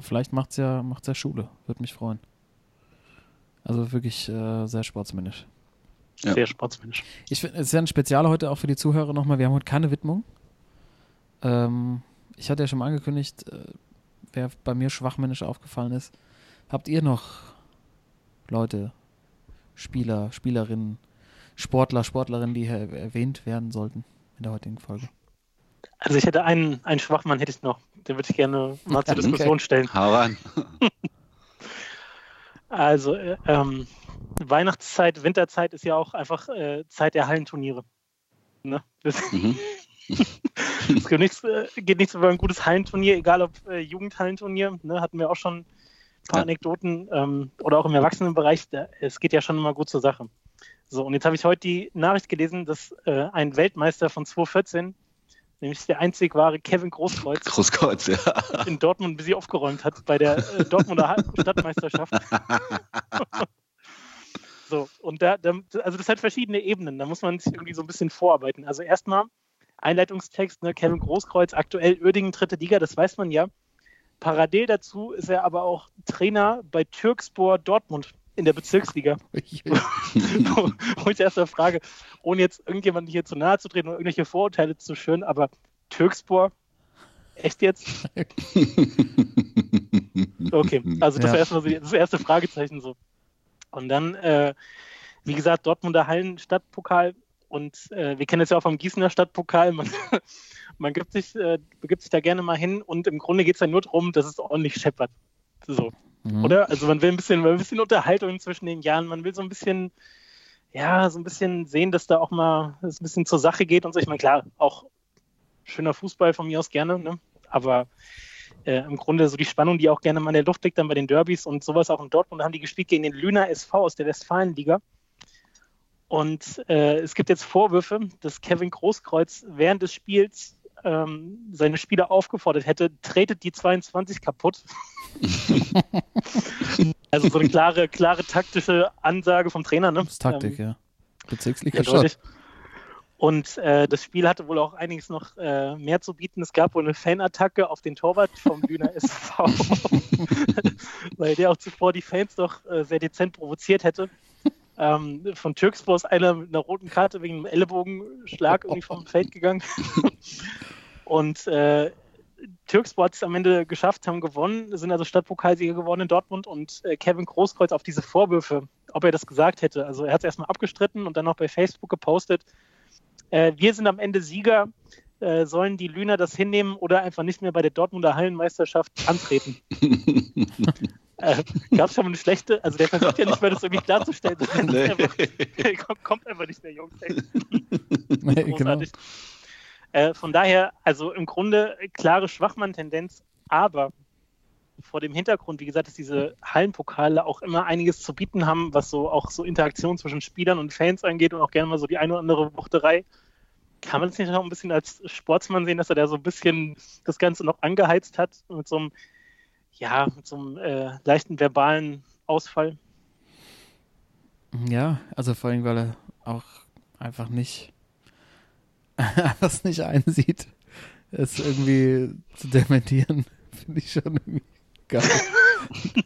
vielleicht macht's ja, macht's ja Schule. Würde mich freuen. Also wirklich äh, sehr sportsmännisch. Ja. Sehr sportsmännisch. Ich finde, es ist ja ein Spezial heute auch für die Zuhörer nochmal. Wir haben heute keine Widmung. Ähm, ich hatte ja schon mal angekündigt, äh, wer bei mir schwachmännisch aufgefallen ist. Habt ihr noch Leute, Spieler, Spielerinnen, Sportler, Sportlerinnen, die hier erwähnt werden sollten in der heutigen Folge? Also ich hätte einen, einen Schwachmann hätte ich noch. Den würde ich gerne mal zur Okay. Diskussion stellen. Hau rein. (laughs) Also äh, ähm, Weihnachtszeit, Winterzeit ist ja auch einfach äh, Zeit der Hallenturniere. Ne? Das, (laughs) Mhm. es geht nichts, äh, geht nichts über ein gutes Hallenturnier, egal ob äh, Jugendhallenturnier, ne? hatten wir auch schon ein paar Ja. Anekdoten ähm, oder auch im Erwachsenenbereich. Da, es geht ja schon immer gut zur Sache. So, und jetzt habe ich heute die Nachricht gelesen, dass äh, ein Weltmeister von 2014, nämlich der einzig wahre Kevin Großkreuz, Großkreuz, ja. in Dortmund ein bisschen aufgeräumt hat bei der äh, Dortmunder Ha- (laughs) Stadtmeisterschaft. so, und da, da, also das hat verschiedene Ebenen, da muss man sich irgendwie so ein bisschen vorarbeiten. Also erstmal Einleitungstext, ne, Kevin Großkreuz, aktuell Uerdingen dritte Liga, das weiß man ja. Parallel dazu ist er aber auch Trainer bei Türkspor Dortmund in der Bezirksliga. (laughs) (laughs) wo, wo ich frage, ohne jetzt irgendjemandem hier zu nahe zu treten oder irgendwelche Vorurteile zu schüren, aber Türkspor, echt jetzt? (laughs) Okay, also das Ja. war erstmal so die- das erste Fragezeichen so. Und dann, äh, wie gesagt, Dortmunder Hallen Stadtpokal und äh, wir kennen es ja auch vom Gießener Stadtpokal. Man, man gibt sich, äh, begibt sich da gerne mal hin und im Grunde geht es ja nur darum, dass es ordentlich scheppert. So, Mhm. oder? Also man will ein bisschen, ein bisschen Unterhaltung zwischen den Jahren, man will so ein bisschen, ja, so ein bisschen sehen, dass da auch mal es ein bisschen zur Sache geht und so. Ich meine, klar, auch schöner Fußball von mir aus gerne, ne? aber äh, im Grunde so die Spannung, die auch gerne mal in der Luft liegt, dann bei den Derbys und sowas auch in Dortmund, da haben die gespielt gegen den Lüner SV aus der Westfalenliga. Und äh, es gibt jetzt Vorwürfe, dass Kevin Großkreuz während des Spiels ähm, seine Spieler aufgefordert hätte, tretet die 22 kaputt. (laughs) also so eine klare, klare taktische Ansage vom Trainer. Ne? Das ist Taktik, Ähm, ja. Bezirksliga. Eindeutig. Und äh, das Spiel hatte wohl auch einiges noch äh, mehr zu bieten. Es gab wohl eine Fanattacke auf den Torwart vom Lüner SV, (laughs) weil der auch zuvor die Fans doch äh, sehr dezent provoziert hätte. Ähm, von Türkspor ist einer mit einer roten Karte wegen einem Ellenbogenschlag irgendwie vom Feld gegangen. (laughs) Und äh, Türkspor hat es am Ende geschafft, haben gewonnen, sind also Stadtpokalsieger geworden in Dortmund und äh, Kevin Großkreuz auf diese Vorwürfe, ob er das gesagt hätte. Also er hat es erstmal abgestritten und dann noch bei Facebook gepostet. Äh, wir sind am Ende Sieger. Äh, sollen die Lüner das hinnehmen oder einfach nicht mehr bei der Dortmunder Hallenmeisterschaft antreten? (laughs) äh, Gab es schon mal eine schlechte, also der versucht ja nicht mehr das irgendwie klarzustellen. Das Nee. einfach, kommt, kommt einfach nicht mehr, Jungs. Nee, (laughs) genau. Großartig. Äh, von daher, also im Grunde klare Schwachmann-Tendenz, aber vor dem Hintergrund, wie gesagt, dass diese Hallenpokale auch immer einiges zu bieten haben, was so auch so Interaktion zwischen Spielern und Fans angeht und auch gerne mal so die eine oder andere Wuchterei. Kann man das nicht noch ein bisschen als Sportsmann sehen, dass er da so ein bisschen das Ganze noch angeheizt hat mit so einem, ja, mit so einem äh, leichten verbalen Ausfall? Ja, also vor allem, weil er auch einfach nicht (laughs) es nicht einsieht, es irgendwie zu dementieren, (laughs) finde ich schon irgendwie geil. (laughs)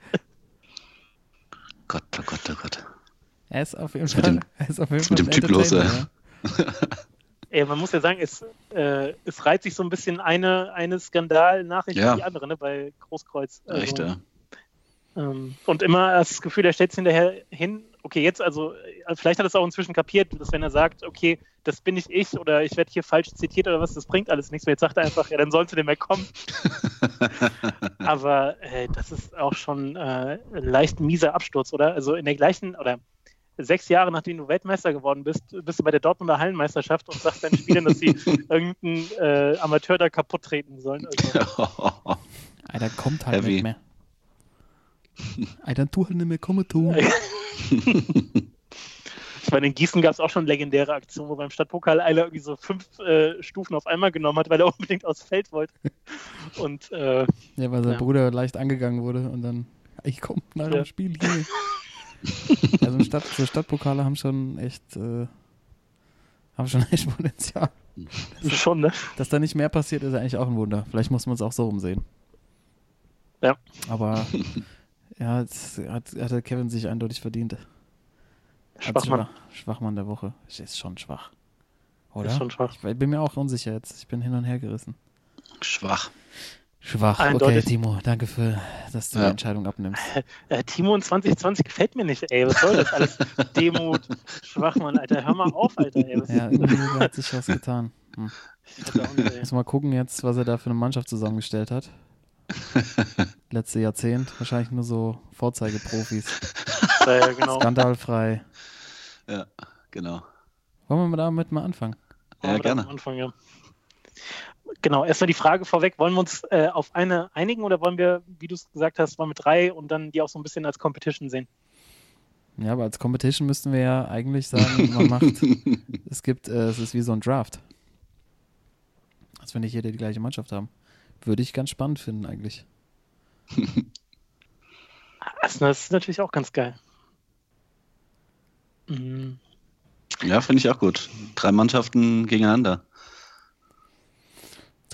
Gott, oh Gott, oh Gott. Er ist auf jeden Fall, dem- er ist auf jeden Fall mit dem Typ los, Entertainer, Ey, man muss ja sagen, es, äh, es reiht sich so ein bisschen eine, eine Skandalnachricht Ja. an die andere ne, bei Großkreuz. Also, Echt, ja. Ähm, und immer das Gefühl, er stellt es hinterher hin. Okay, jetzt also, äh, vielleicht hat er es auch inzwischen kapiert, dass wenn er sagt, okay, das bin nicht ich oder ich werde hier falsch zitiert oder was, das bringt alles nichts mehr. Jetzt sagt er einfach, ja, dann sollst du nicht mehr kommen. (laughs) Aber äh, das ist auch schon äh, ein leicht mieser Absturz, oder? Also in der gleichen, oder sechs Jahre nachdem du Weltmeister geworden bist, bist du bei der Dortmunder Hallenmeisterschaft und sagst deinen Spielern, dass sie (laughs) irgendeinen äh, Amateur da kaputt treten sollen. (laughs) Alter, kommt halt Heavy. nicht mehr. Alter, tu halt nicht mehr, komm tu. (laughs) Ich meine, in Gießen gab es auch schon legendäre Aktionen, wo beim Stadtpokal einer irgendwie so fünf äh, Stufen auf einmal genommen hat, weil er unbedingt aufs Feld wollte. Und äh, Ja, weil sein Ja. Bruder leicht angegangen wurde und dann, ich komm nach dem Ja. Spiel hier. Also Stadt, so Stadtpokale haben schon echt, äh, haben schon (laughs) echt Potenzial. (laughs) schon, ne? Dass da nicht mehr passiert, ist eigentlich auch ein Wunder. Vielleicht muss man es auch so rumsehen. Ja. Aber (laughs) ja, es hat, hat der Kevin sich eindeutig verdient. Schwachmann. Schwach- Schwachmann der Woche. Ist schon schwach. Oder? Ist schon schwach. Ich bin mir auch unsicher jetzt. Ich bin hin und her gerissen. Schwach. Schwach. Eindeutig. Okay, Timo, danke für, dass du Ja. die Entscheidung abnimmst. Äh, Timo in 2020 gefällt mir nicht, ey. Was soll das alles? (laughs) Demut, Schwachmann, Alter. Hör mal auf, Alter, ey. Was Ja, irgendwie hat sich was getan. Hm. ich weiß auch nicht. Muss mal gucken jetzt, was er da für eine Mannschaft zusammengestellt hat. (laughs) Letzte Jahrzehnt. Wahrscheinlich nur so Vorzeigeprofis. Ja, genau. Skandalfrei. Ja, genau. Wollen wir damit mal anfangen? Ja, Wollen wir da gerne. Am Anfang, ja. Genau, erstmal die Frage vorweg, wollen wir uns äh, auf eine einigen oder wollen wir, wie du es gesagt hast, mal mit drei und dann die auch so ein bisschen als Competition sehen? Ja, aber als Competition müssten wir ja eigentlich sagen, man (laughs) macht, es gibt, äh, es ist wie so ein Draft. Als wenn nicht jeder die gleiche Mannschaft haben. Würde ich ganz spannend finden eigentlich. (laughs) Das, ist natürlich auch ganz geil. Mhm. Ja, finde ich auch gut. Drei Mannschaften gegeneinander.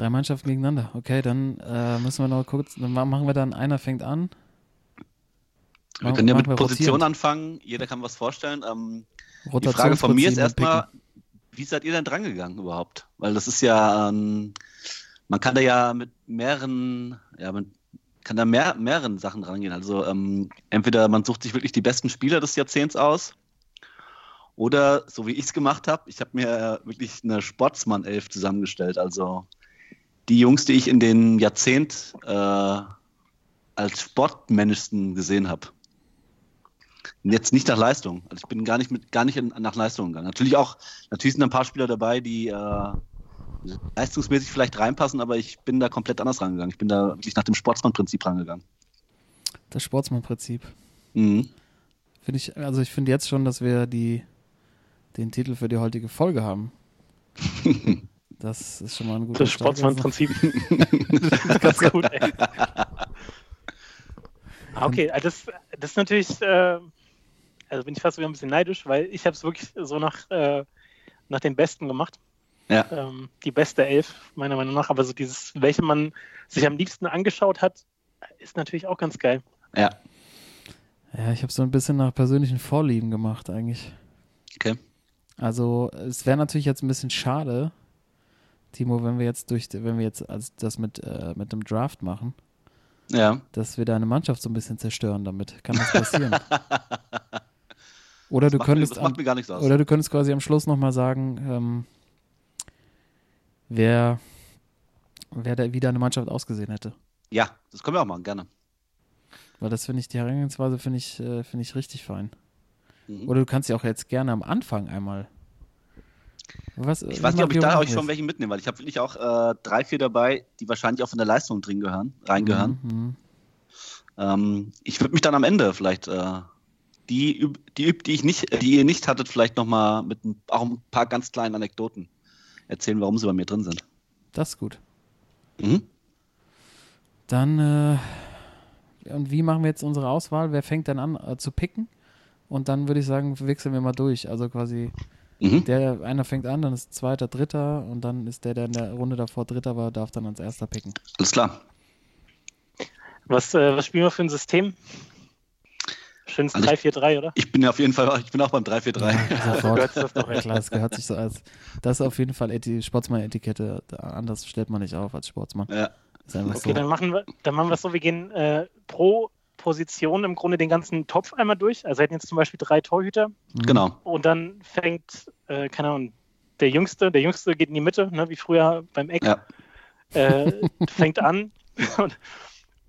Drei Mannschaften gegeneinander. Okay, dann äh, müssen wir noch kurz, dann ma- machen wir dann, einer fängt an. Wir Machen- können ja mit Position anfangen. Jeder kann was vorstellen. Ähm, die Frage von mir ist erstmal, wie seid ihr denn drangegangen überhaupt? Weil das ist ja, ähm, man kann da ja mit mehreren, ja, man kann da mehr, mehreren Sachen rangehen. Also ähm, entweder man sucht sich wirklich die besten Spieler des Jahrzehnts aus oder so wie ich es gemacht habe, ich habe mir wirklich eine Sportsmann-Elf zusammengestellt. Also die Jungs, die ich in den Jahrzehnt äh, als sportmännischsten gesehen habe. Jetzt nicht nach Leistung. Also ich bin gar nicht mit gar nicht nach Leistung gegangen. Natürlich auch, natürlich sind ein paar Spieler dabei, die äh, leistungsmäßig vielleicht reinpassen, aber ich bin da komplett anders rangegangen. Ich bin da wirklich nach dem Sportsmann-Prinzip rangegangen. Das Sportsmann-Prinzip. Mhm. Finde ich, also ich finde jetzt schon, dass wir die, den Titel für die heutige Folge haben. (laughs) Das ist schon mal ein guter Das. Sportsmann-Prinzip. (laughs) das ist ganz gut, ey. Ah, Okay, also das, das ist natürlich, äh, also bin ich fast wieder ein bisschen neidisch, weil ich habe es wirklich so nach, äh, nach den Besten gemacht. Ja. Ähm, die beste Elf, meiner Meinung nach. Aber so dieses, welche man sich am liebsten angeschaut hat, ist natürlich auch ganz geil. Ja, Ja, ich habe so ein bisschen nach persönlichen Vorlieben gemacht eigentlich. okay. Also es wäre natürlich jetzt ein bisschen schade, Timo, wenn wir jetzt durch, wenn wir jetzt als das mit äh, mit dem Draft machen, Ja. dass wir deine Mannschaft so ein bisschen zerstören damit. Kann das (laughs) passieren? Oder du mir, könntest das am, macht mir aus. oder du könntest quasi am Schluss nochmal sagen, ähm, wer wer da, wie deine Mannschaft ausgesehen hätte. Ja, das können wir auch machen, gerne. Weil das finde ich, die Herangehensweise finde ich, äh, finde ich richtig fein. Mhm. Oder du kannst ja auch jetzt gerne am Anfang einmal. Was, Ich weiß nicht, ob ich da euch schon welche mitnehme, weil ich habe wirklich auch äh, drei, vier dabei, die wahrscheinlich auch von der Leistung drin gehören, reingehören. Mhm. Ähm, ich würde mich dann am Ende vielleicht äh, die, die, die ich nicht, die ihr nicht hattet, vielleicht nochmal mit ein, auch ein paar ganz kleinen Anekdoten erzählen, warum sie bei mir drin sind. Das ist gut. Mhm. Dann, äh, und wie machen wir jetzt unsere Auswahl? Wer fängt dann an äh, zu picken? Und dann würde ich sagen, wechseln wir mal durch. Also quasi, Mhm. der einer fängt an, dann ist zweiter, dritter und dann ist der, der in der Runde davor dritter war, darf dann als erster picken. Alles klar. Was, äh, was spielen wir für ein System? Schönes Also ich- 3-4-3, oder? Ich bin ja auf jeden Fall, ich bin auch beim 343. Ja, (laughs) sofort. das doch, ja, klar, das gehört sich so als. Das ist auf jeden Fall Eti Sportsmann-Etikette. Anders stellt man nicht auf als Sportsmann. Ja. Okay, so. dann machen wir dann machen wir es so, wir gehen äh, pro Position im Grunde den ganzen Topf einmal durch. Also wir hätten jetzt zum Beispiel drei Torhüter Mhm. Genau. und dann fängt, äh, keine Ahnung, der Jüngste, der Jüngste geht in die Mitte, ne, wie früher beim Eck, Ja. äh, fängt an (laughs) und,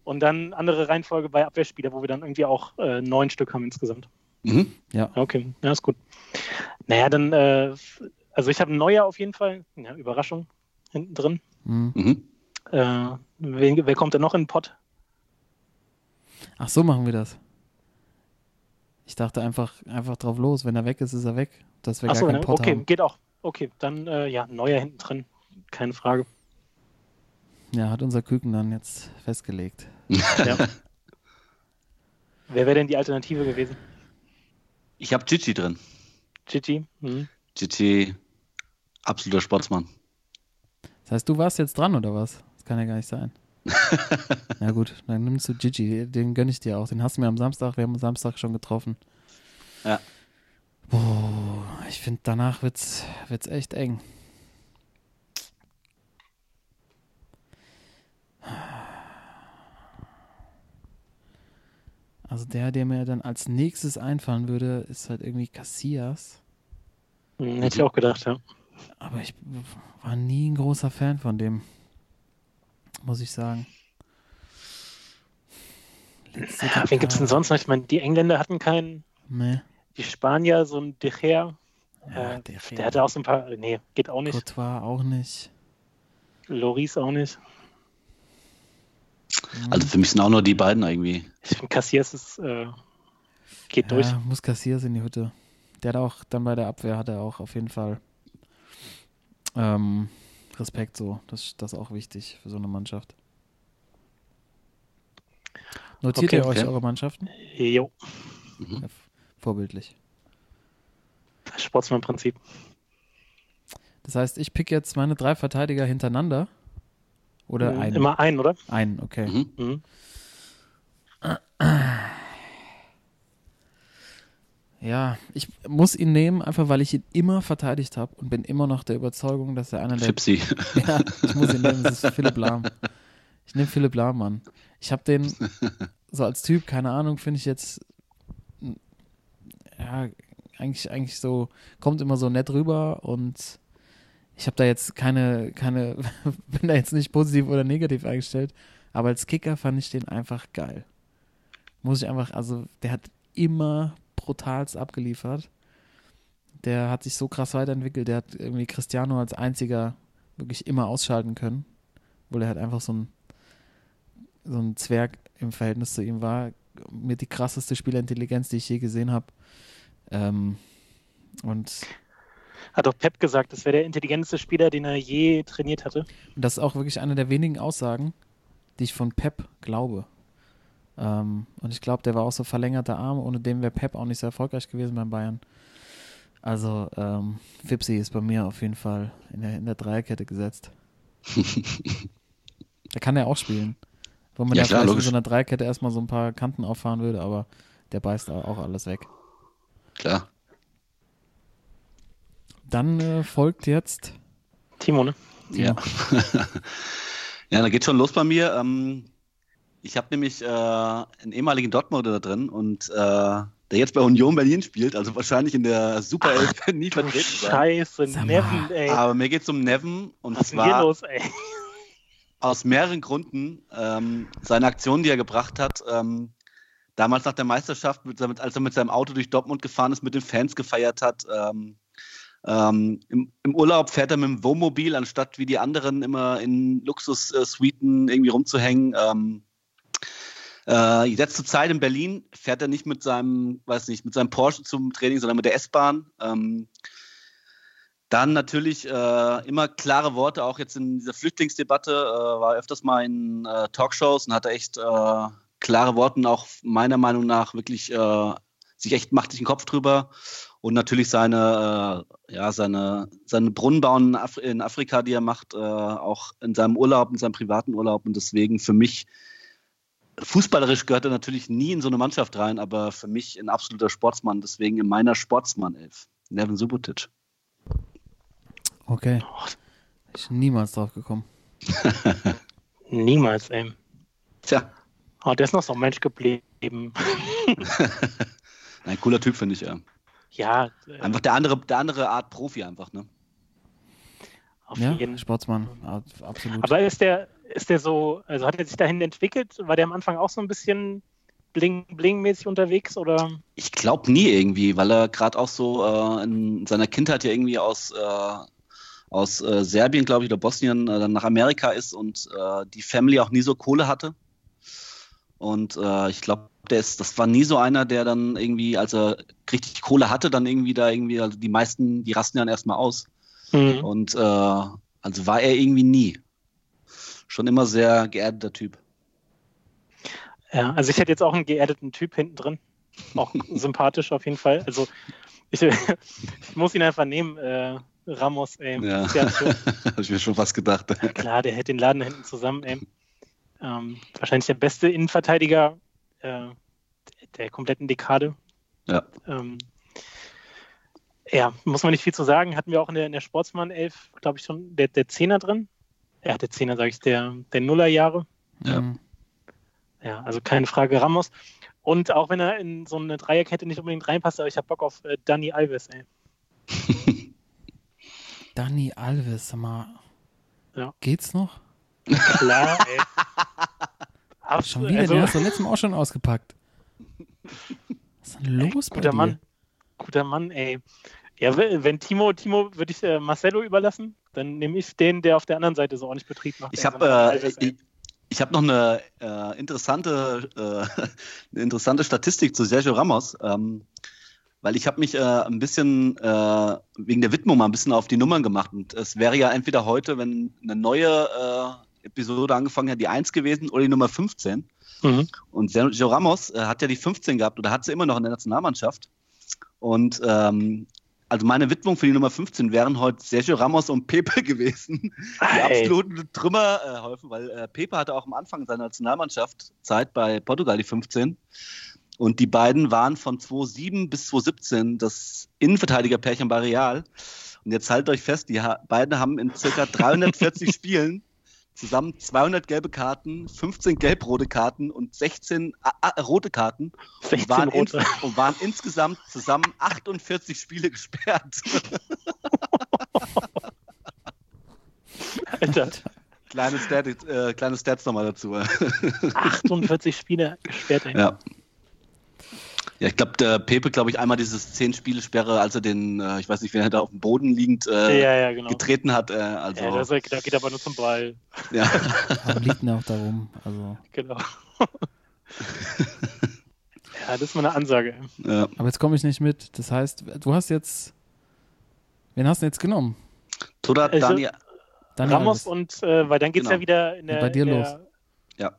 und dann andere Reihenfolge bei Abwehrspieler, wo wir dann irgendwie auch äh, neun Stück haben insgesamt. Mhm. Okay, ja, ist gut. Naja, dann, äh, also ich habe einen Neuer auf jeden Fall, ja, Überraschung hinten drin. Mhm. Mhm. Äh, wen, wer kommt denn noch in den Pott? Ach so machen wir das. Ich dachte einfach, einfach drauf los. Wenn er weg ist, ist er weg. Wir Achso, gar keinen Pott okay, haben. geht auch. Okay, dann äh, ja, neuer hinten drin. Keine Frage. Ja, hat unser Küken dann jetzt festgelegt. (laughs) Ja. Wer wäre denn die Alternative gewesen? Ich habe Gigi drin. Gigi? Hm. Gigi, absoluter Sportsmann. Das heißt, du warst jetzt dran oder was? Das kann ja gar nicht sein. Na gut, dann nimmst du Gigi. Den gönne ich dir auch. Den hast du mir am Samstag, wir haben am Samstag schon getroffen. Ja. Boah, ich finde, danach wird's, wird's echt eng. Also der, der mir dann als nächstes einfallen würde, ist halt irgendwie Cassias. Hätte ich auch gedacht, ja. Aber ich war nie ein großer Fan von dem. Muss ich sagen. Letzte ja wen gibt es denn sonst noch? Ich meine, die Engländer hatten keinen, Nee. die Spanier, so ein De Gea, Ja, äh, der, der hatte auch so ein paar, nee, geht auch nicht. Courtois auch nicht. Loris auch nicht. Hm. Also für mich sind auch nur die beiden irgendwie. Ich finde, Cassiers ist, äh, geht ja, durch. muss Cassiers in die Hütte. Der hat auch dann bei der Abwehr hat er auch auf jeden Fall ähm, Respekt so. Das, das ist auch wichtig für so eine Mannschaft. Notiert Okay, ihr euch okay. eure Mannschaften? Jo, Mhm. Ja, vorbildlich. das Sportsmann-Prinzip. Das heißt, ich pick jetzt meine drei Verteidiger hintereinander. Oder Hm, einen? Immer einen, oder? Einen, okay. Mhm. Mhm. Ja, ich muss ihn nehmen, einfach weil ich ihn immer verteidigt habe und bin immer noch der Überzeugung, dass er einer der Fipsi. (laughs) Ja, ich muss ihn nehmen, das ist Philipp Lahm. Ich nehme Philipp Lahm, Mann. Ich habe den so als Typ, keine Ahnung, finde ich jetzt ja, eigentlich, eigentlich so, kommt immer so nett rüber und ich habe da jetzt keine, keine, (laughs) bin da jetzt nicht positiv oder negativ eingestellt, aber als Kicker fand ich den einfach geil. Muss ich einfach, also der hat immer brutalst abgeliefert. Der hat sich so krass weiterentwickelt, der hat irgendwie Cristiano als einziger wirklich immer ausschalten können, obwohl er halt einfach so ein, so ein Zwerg im Verhältnis zu ihm war. Mit die krasseste Spielerintelligenz, die ich je gesehen habe. Ähm, und Hat doch Pep gesagt, das wäre der intelligenteste Spieler, den er je trainiert hatte. das ist auch wirklich eine der wenigen Aussagen, die ich von Pep glaube. Ähm, und ich glaube, der war auch so verlängerter Arm, ohne den wäre Pep auch nicht so erfolgreich gewesen beim Bayern. Also, ähm, Fipsi ist bei mir auf jeden Fall in der, in der Dreierkette gesetzt. (laughs) da kann er auch spielen. Wo man Ja, ja, klar, vielleicht logisch. in so einer Dreierkette erstmal so ein paar Kanten auffahren würde, aber der beißt auch alles weg. Klar. Dann äh, folgt jetzt Timo, ne? Ja. (laughs) ja, da geht schon los bei mir. Ähm, ich habe nämlich äh, einen ehemaligen Dortmunder da drin und äh, der jetzt bei Union Berlin spielt, also wahrscheinlich in der Super Elf (laughs) nie Du vertreten sein. Scheiße, mal. Neven, ey. Aber mir geht es um Neven und Was zwar los, ey? aus mehreren Gründen. Ähm, seine Aktion, die er gebracht hat, ähm, damals nach der Meisterschaft, mit, als er mit seinem Auto durch Dortmund gefahren ist, mit den Fans gefeiert hat. Ähm, ähm, im, Im Urlaub fährt er mit dem Wohnmobil, anstatt wie die anderen immer in Luxus-Suiten irgendwie rumzuhängen. Ähm, äh, jetzt zur Zeit in Berlin fährt er nicht mit seinem, weiß nicht, mit seinem Porsche zum Training, sondern mit der S-Bahn. Ähm, dann natürlich äh, immer klare Worte, auch jetzt in dieser Flüchtlingsdebatte, äh, war öfters mal in äh, Talkshows und hatte echt äh, klare Worte auch meiner Meinung nach wirklich äh, sich echt macht sich den Kopf drüber. Und natürlich seine, äh, ja, seine, seine Brunnenbauen in, Af in Afrika, die er macht, auch in seinem Urlaub, in seinem privaten Urlaub. Und deswegen für mich, fußballerisch gehört er natürlich nie in so eine Mannschaft rein, aber für mich ein absoluter Sportsmann. Deswegen in meiner Sportsmann-Elf. Nevin Subotic. Okay. Ich niemals drauf gekommen. (laughs) Niemals, ey. Tja, Oh, der ist noch so ein Mensch geblieben. (laughs) ein cooler Typ, finde ich. Ja. ja, äh, Einfach der andere, der andere Art Profi einfach, ne? Auf Ja, jeden Sportsmann, ab- absolut. Aber ist der, ist der so, also hat er sich dahin entwickelt? War der am Anfang auch so ein bisschen bling-bling-mäßig unterwegs oder? Ich glaube nie irgendwie, weil er gerade auch so äh, in seiner Kindheit ja irgendwie aus, äh, aus äh, Serbien, glaube ich, oder Bosnien äh, dann nach Amerika ist und äh, die Family auch nie so Kohle hatte. Und äh, ich glaube, der ist, das war nie so einer, der dann irgendwie, als er richtig Kohle hatte, dann irgendwie da irgendwie, also die meisten, die rasten dann erstmal aus. Mhm. Und äh, also war er irgendwie nie. Schon immer sehr geerdeter Typ. Ja, also ich hätte jetzt auch einen geerdeten Typ hinten drin. Auch (laughs) sympathisch auf jeden Fall. Also ich, (laughs) ich muss ihn einfach nehmen. Äh, Ramos, ey. Ja, (laughs) habe ich mir schon fast gedacht. klar, der hält den Laden hinten zusammen, ey. Ähm, wahrscheinlich der beste Innenverteidiger äh, der kompletten Dekade. Ja. Ähm, ja, muss man nicht viel zu sagen. Hatten wir auch in der, in der Sportsmann 11, glaube ich, schon der, der Zehner drin. Ja, der Zehner, sage ich, der, der Nullerjahre. Ja. Mhm. Ja, also keine Frage, Ramos. Und auch wenn er in so eine Dreierkette nicht unbedingt reinpasst, aber ich habe Bock auf äh, Dani Alves, ey. (laughs) Dani Alves, sag mal. Ja. Geht's noch? Klar, ey. (laughs) Abs- Schon wieder, also, den hast du letztes Mal auch schon ausgepackt. (laughs) Was ist denn los bei guter dir? Mann. Guter Mann, ey. Ja, wenn Timo, Timo würde ich äh, Marcelo überlassen, dann nehme ich den, der auf der anderen Seite so ordentlich Betrieb macht. Ich habe äh, ich, ich hab noch eine äh, interessante, äh, (laughs) eine interessante Statistik zu Sergio Ramos, ähm, weil ich habe mich äh, ein bisschen äh, wegen der Widmung mal ein bisschen auf die Nummern gemacht. Und es wäre ja entweder heute, wenn eine neue Episode angefangen hat, die 1 gewesen oder die Nummer 15. Mhm. Und Sergio Ramos hat ja die 15 gehabt oder hat sie immer noch in der Nationalmannschaft. Und ähm, also meine Widmung für die Nummer 15 wären heute Sergio Ramos und Pepe (laughs) gewesen. Die Ey. absoluten Trümmerhäufen, weil äh, Pepe hatte auch am Anfang seiner Nationalmannschaft Zeit bei Portugal die 15. Und die beiden waren von 2007 bis 2017 das Innenverteidigerpärchen bei Real. Und jetzt haltet euch fest, die ha beiden haben in circa 340 (laughs) Spielen zusammen 200 gelbe Karten, 15 gelb-rote Karten und 16 a- a- rote Karten und 16 waren, ins rote. (laughs) und waren insgesamt zusammen 48 Spiele gesperrt. (laughs) Alter, kleine, Stat, äh, kleine Stats nochmal dazu. 48 Spiele gesperrt. (laughs) Ja. Ja, ich glaube, der Pepe, glaube ich, einmal dieses 10-Spiele-Sperre, als er den, äh, ich weiß nicht, wen er da auf dem Boden liegend äh, ja, ja, genau. getreten hat. Äh, also, Ja, das, da geht aber nur zum Ball. ja. (laughs) Aber liegt mir auch darum. Also. Genau. (laughs) ja, das ist mal eine Ansage. ja. Aber jetzt komme ich nicht mit. Das heißt, du hast jetzt. Wen hast du jetzt genommen? Toda Also- Dani, Dani Ramos und, äh, weil dann geht es Genau. ja wieder in der. Bei dir in der, los. Ja.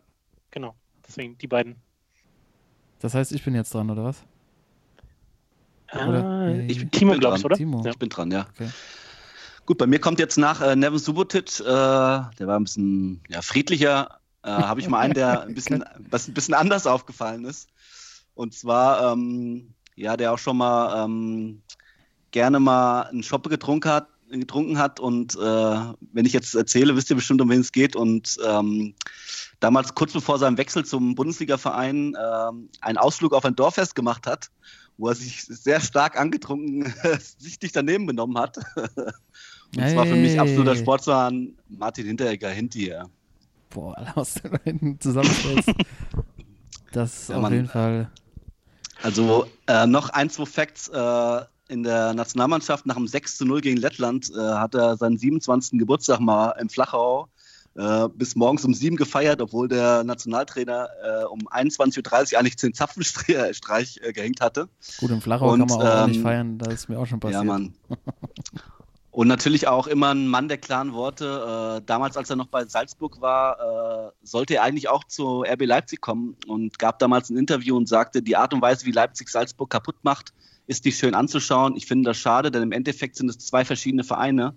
Genau, deswegen die beiden. Das heißt, ich bin jetzt dran, oder was? Ah, Oder- Ich- Timo, bin glaube ich, dran. oder? Timo. Ja. ich bin dran, ja. Okay. Gut, bei mir kommt jetzt nach äh, Nevin Subotic, äh, der war ein bisschen ja, friedlicher, äh, (laughs) habe ich mal einen, der ein bisschen, was ein bisschen anders aufgefallen ist. Und zwar, ähm, ja, der auch schon mal ähm, gerne mal einen Schoppe getrunken hat, getrunken hat. Und äh, wenn ich jetzt erzähle, wisst ihr bestimmt, um wen es geht. Und ähm, damals kurz bevor seinem Wechsel zum Bundesliga-Verein ähm, einen Ausflug auf ein Dorffest gemacht hat, wo er sich sehr stark angetrunken (laughs) sichtlich daneben benommen hat. (laughs) Und es war für mich Hey. absoluter Sportsmann Martin Hinteregger. Ja. Boah, (laughs) du da hinten zusammenstellst. Das ist Ja, auf Mann. jeden Fall. Also äh, noch ein, zwei Facts. Äh, in der Nationalmannschaft nach dem 6 zu 0 gegen Lettland äh, hat er seinen 27. Geburtstag mal im Flachau äh, bis morgens um 7 gefeiert, obwohl der Nationaltrainer äh, um 21.30 Uhr eigentlich den Zapfenstreich äh, gehängt hatte. Gut, im Flachau Und, kann man auch ähm, feiern. Das ist mir auch schon passiert. Ja, Mann. Und natürlich auch immer ein Mann der klaren Worte. Äh, damals, als er noch bei Salzburg war, äh, sollte er eigentlich auch zu RB Leipzig kommen und gab damals ein Interview und sagte, die Art und Weise, wie Leipzig Salzburg kaputt macht, ist nicht schön anzuschauen. Ich finde das schade, denn im Endeffekt sind es zwei verschiedene Vereine.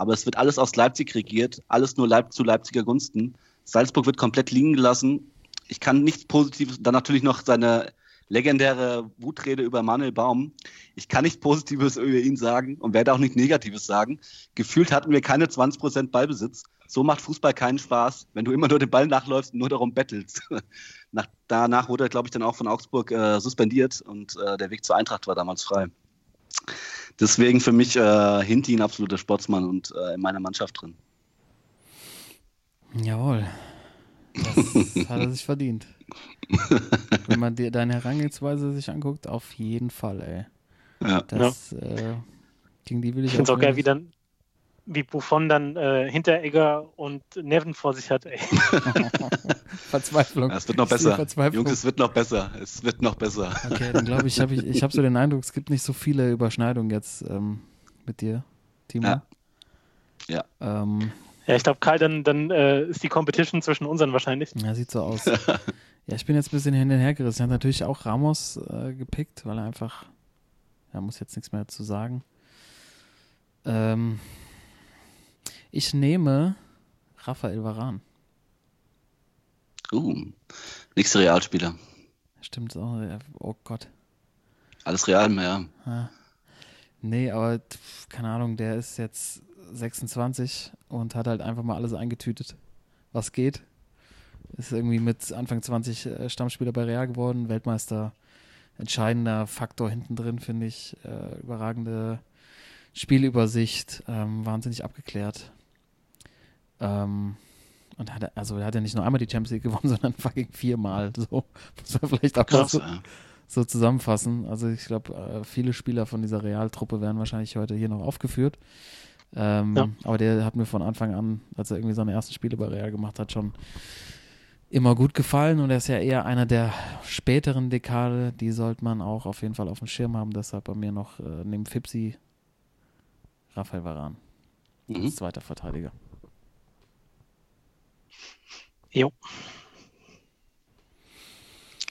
Aber es wird alles aus Leipzig regiert, alles nur Leip zu Leipziger Gunsten. Salzburg wird komplett liegen gelassen. Ich kann nichts Positives, dann natürlich noch seine legendäre Wutrede über Manuel Baum. Ich kann nichts Positives über ihn sagen und werde auch nichts Negatives sagen. Gefühlt hatten wir keine 20% Ballbesitz. So macht Fußball keinen Spaß, wenn du immer nur den Ball nachläufst und nur darum bettelst. (laughs) Nach, danach wurde er, glaube ich, dann auch von Augsburg äh, suspendiert und äh, der Weg zur Eintracht war damals frei. Deswegen für mich äh, Hinti ein absoluter Sportsmann und äh, in meiner Mannschaft drin. Jawohl. Das hat er sich verdient. (laughs) Wenn man dir deine Herangehensweise sich anguckt, auf jeden Fall, ey. Ja. Das, äh, gegen die will ich Ich finde es auch geil, nicht- wie dann, wie Buffon dann äh, Hinteregger und Neven vor sich hat, ey. (laughs) Verzweiflung. Ja, es wird noch Ich besser. Jungs, es wird noch besser. Es wird noch besser. Okay, dann glaube ich, habe ich, ich habe so den Eindruck, es gibt nicht so viele Überschneidungen jetzt ähm, mit dir, Timo. Ja. Ja. Ähm, Ja, ich glaube, Karl, dann, dann äh, ist die Competition zwischen unseren wahrscheinlich. ja, sieht so aus. (laughs) ja, ich bin jetzt ein bisschen hin und her gerissen. Er hat natürlich auch Ramos äh, gepickt, weil er einfach, ja, muss jetzt nichts mehr zu sagen. Ähm, ich nehme Raphael Varan. Uh, nächster Realspieler. Stimmt auch. Oh Gott. Alles real mehr. Ah. Nee, aber keine Ahnung, der ist jetzt 26 und hat halt einfach mal alles eingetütet, was geht. Ist irgendwie mit Anfang 20 äh, Stammspieler bei Real geworden, Weltmeister, entscheidender Faktor hinten drin, finde ich. Äh, überragende Spielübersicht, ähm, wahnsinnig abgeklärt. Ähm, und hat er, also er hat ja nicht nur einmal die Champions League gewonnen, (laughs) sondern fucking viermal. So muss man vielleicht auch Krass. so, ja. so zusammenfassen. Also ich glaube, äh, viele Spieler von dieser Realtruppe werden wahrscheinlich heute hier noch aufgeführt. Ähm, Ja. Aber der hat mir von Anfang an, als er irgendwie seine ersten Spiele bei Real gemacht hat, schon immer gut gefallen und er ist ja eher einer der späteren Dekade, die sollte man auch auf jeden Fall auf dem Schirm haben. Deshalb bei mir noch äh, neben Fipsi Raphael Varan Mhm. als zweiter Verteidiger. Jo.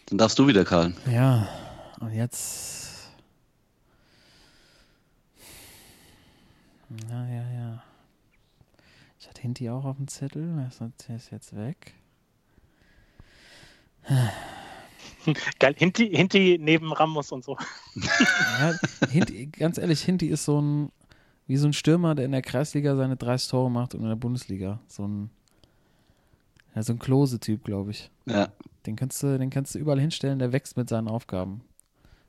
Dann darfst du wieder, Karl. Ja, und jetzt. Ja, ja, ja. Ich hatte Hinti auch auf dem Zettel. Der ist- jetzt weg. (laughs) Geil, Hinti, Hinti neben Ramos und so. Ja, Hinti, ganz ehrlich, Hinti ist so ein. Wie so ein Stürmer, der in der Kreisliga seine 30 Tore macht und in der Bundesliga. So ein. Ja, so ein Klose-Typ, glaube ich. Ja. Den kannst, du, den kannst du überall hinstellen, der wächst mit seinen Aufgaben.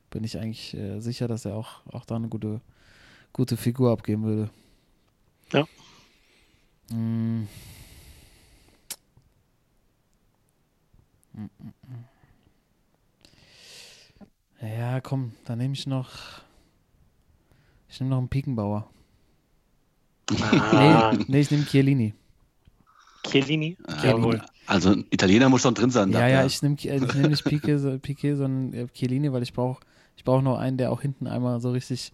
Bin ich eigentlich äh, sicher, dass er auch, auch da eine gute, gute Figur abgeben würde. Ja. Mm. Ja, komm, dann nehme ich noch. Ich nehme noch einen Pikenbauer. Ah, (laughs) Nee, nee ich nehme Chiellini. Chiellini. Jawohl. Also ein Italiener muss schon drin sein. Ja, ja, er. ich nehme ich nehm nicht Piquet, so- Piquet sondern äh, Chiellini, weil ich brauche ich brauch noch einen, der auch hinten einmal so richtig,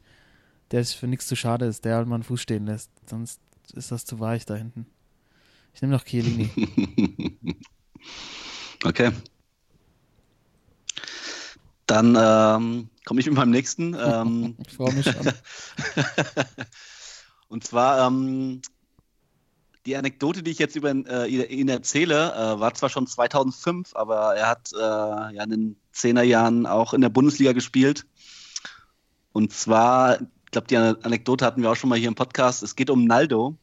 der sich für nichts zu schade ist, der halt mal einen Fuß stehen lässt. Sonst ist das zu weich da hinten. Ich nehme noch Chiellini. (laughs) Okay. Dann ähm, komme ich mit meinem nächsten. Ähm, (laughs) Ich freue mich schon. (laughs) und zwar ähm, die Anekdote, die ich jetzt über äh, ihn erzähle, äh, war zwar schon 2005, aber er hat äh, ja in den Zehnerjahren auch in der Bundesliga gespielt. Und zwar, ich glaube, die Anekdote hatten wir auch schon mal hier im Podcast. Es geht um Naldo,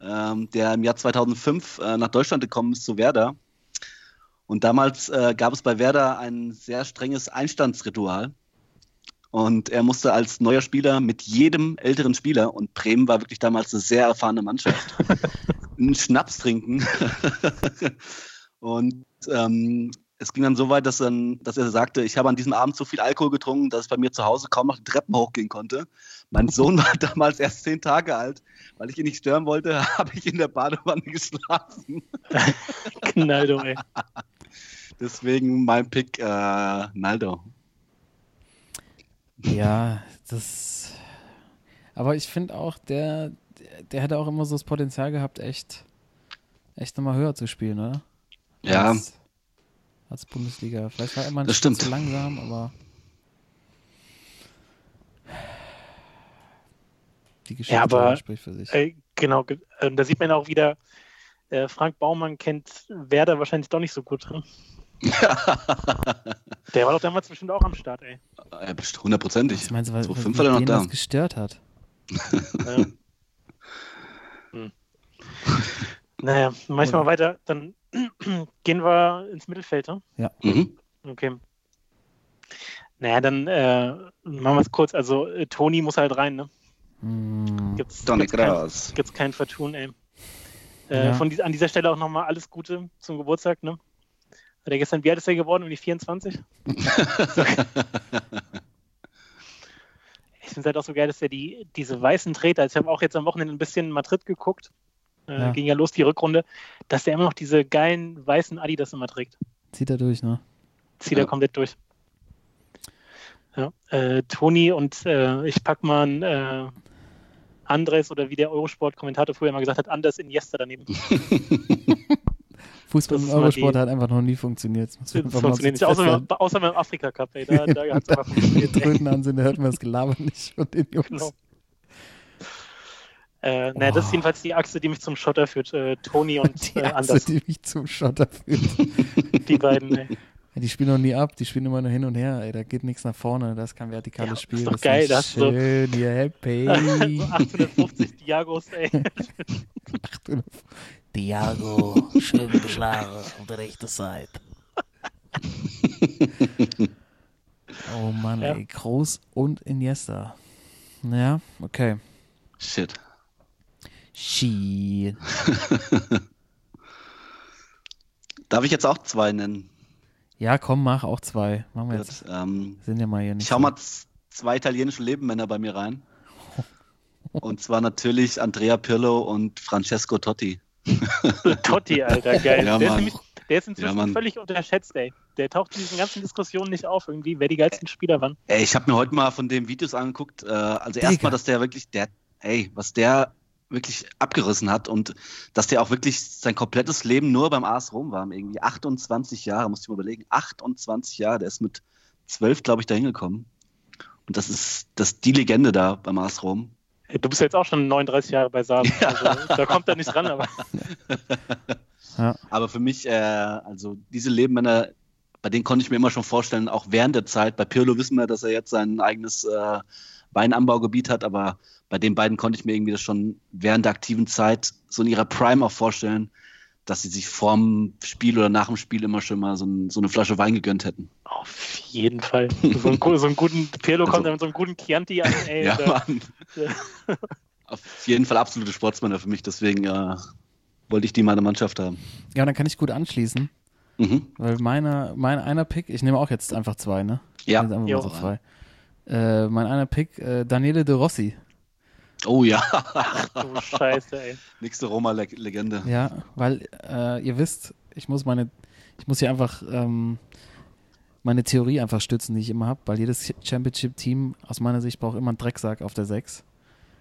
ähm, der im Jahr 2005 äh, nach Deutschland gekommen ist zu Werder. Und damals äh, gab es bei Werder ein sehr strenges Einstandsritual. Und er musste als neuer Spieler mit jedem älteren Spieler, und Bremen war wirklich damals eine sehr erfahrene Mannschaft, (laughs) einen Schnaps trinken. (laughs) und ähm, es ging dann so weit, dass, dann, dass er sagte, ich habe an diesem Abend so viel Alkohol getrunken, dass ich bei mir zu Hause kaum noch die Treppen hochgehen konnte. Mein Sohn war (laughs) damals erst zehn Tage alt. Weil ich ihn nicht stören wollte, habe ich in der Badewanne geschlafen. Knaldo, ey. Deswegen mein Pick äh, Naldo. Ja, das. Aber ich finde auch, der, der hätte auch immer so das Potenzial gehabt, echt, echt nochmal höher zu spielen, oder? Ja, Als, als Bundesliga. Vielleicht war er immer ein stimmt. zu langsam, aber. Die Geschichte Ja, aber, spricht für sich. Äh, genau, ge- äh, da sieht man auch wieder, äh, Frank Baumann kennt Werder wahrscheinlich doch nicht so gut. Hm? (laughs) Der war doch damals bestimmt auch am Start, ey. ja, bestimmt hundertprozentig. Was meinst du, was, So fünf war er noch da. das gestört hat? (laughs) Ja. hm. Naja, manchmal weiter, dann (clears throat) gehen wir ins Mittelfeld. Ne? Mhm. Okay. Naja, dann äh, machen wir es kurz. Also, äh, Toni muss halt rein, ne? Hm, Gibt's, Toni gibt's, kein, Gras. gibt's kein Vertun, ey. Äh, Ja. von an dieser Stelle auch nochmal alles Gute zum Geburtstag, ne? Hat er gestern, wie alt ist er geworden? Um die 24? ich finde es halt auch so geil, dass er die, diese weißen Treter, also ich habe auch jetzt am Wochenende ein bisschen in Madrid geguckt, äh, Ja. ging ja los die Rückrunde, dass der immer noch diese geilen weißen Adidas immer trägt. Zieht er durch, ne? Zieht Ja. er komplett durch. Ja, äh, Toni und äh, ich pack mal einen, äh, Andres oder wie der Eurosport-Kommentator früher mal gesagt hat, Anders Iniesta daneben. (laughs) Fußball Das im ist Eurosport hat einfach noch nie funktioniert. Das Das funktioniert nicht. so Außer, festhalten. beim- außer beim Afrika-Cup, ey. Da, da hat es (laughs) funktioniert. ey. Tröten an sind, da hört man das Gelaber nicht von den Jungs. Genau. Äh, naja, das ist Oh. jedenfalls die Achse, die mich zum Schotter führt. Äh, Toni und (laughs) Die äh, Achse, Anders. die mich zum Schotter führt. (laughs) Die beiden, ey. Die spielen noch nie ab, die spielen immer nur hin und her. Ey, da geht nichts nach vorne, das ist kein vertikales Ja, ist Spiel. doch das geil, ist da hast du so- schön, ihr happy. so 1850 Diagos, ey. Thiago, schön geschlagen auf der rechten Seite. oh Mann, Ja. ey, Groß und Iniesta. Ja, okay. Shit. Shit. (laughs) Darf ich jetzt auch zwei nennen? Ja, komm, mach auch zwei. Machen wir jetzt. Gut, ähm, Sind ja mal hier nicht. ich hau so- mal zwei italienische Lebenmänner bei mir rein. (laughs) Und zwar natürlich Andrea Pirlo und Francesco Totti. (laughs) Totti, Alter, geil. Ja, der, ist nämlich, der ist inzwischen Ja, völlig unterschätzt, ey. Der taucht in diesen ganzen Diskussionen nicht auf, irgendwie, wer die geilsten Spieler waren. Ey, ich habe mir heute mal von dem Videos angeguckt. Äh, also erstmal, dass der wirklich, der, ey, was der wirklich abgerissen hat und dass der auch wirklich sein komplettes Leben nur beim AS Rom war. Irgendwie 28 Jahre, musst du dir mal überlegen. 28 Jahre, der ist mit 12, glaube ich, da hingekommen. Und das ist, das ist die Legende da beim AS Rom. Du bist jetzt auch schon 39 Jahre bei Saab. Also, da kommt er nicht ran, aber (laughs) Ja. Aber für mich, äh, also diese Lebenmänner, bei denen konnte ich mir immer schon vorstellen, auch während der Zeit. Bei Pirlo wissen wir, dass er jetzt sein eigenes äh, Weinanbaugebiet hat, aber bei den beiden konnte ich mir irgendwie das schon während der aktiven Zeit so in ihrer Prime auch vorstellen, dass sie sich vorm Spiel oder nach dem Spiel immer schon mal so, ein, so eine Flasche Wein gegönnt hätten. auf jeden Fall. So einen, so einen guten Pirlo kommt Also- dann mit so einem guten Chianti an, ey. Ja, da, Mann. Auf jeden Fall absolute Sportsmänner für mich, deswegen äh, wollte ich die in meiner Mannschaft haben. Ja, dann kann ich gut anschließen, Mhm. weil meiner, mein einer Pick, ich nehme auch jetzt einfach zwei, ne? Ja. So zwei. Äh, mein einer Pick, äh, Daniele De Rossi. Oh ja, du Scheiße, ey. (laughs) nächste Roma-Legende. Ja, weil äh, ihr wisst, ich muss meine, ich muss hier einfach ähm, meine Theorie einfach stützen, die ich immer habe, weil jedes Championship-Team aus meiner Sicht braucht immer einen Drecksack auf der 6,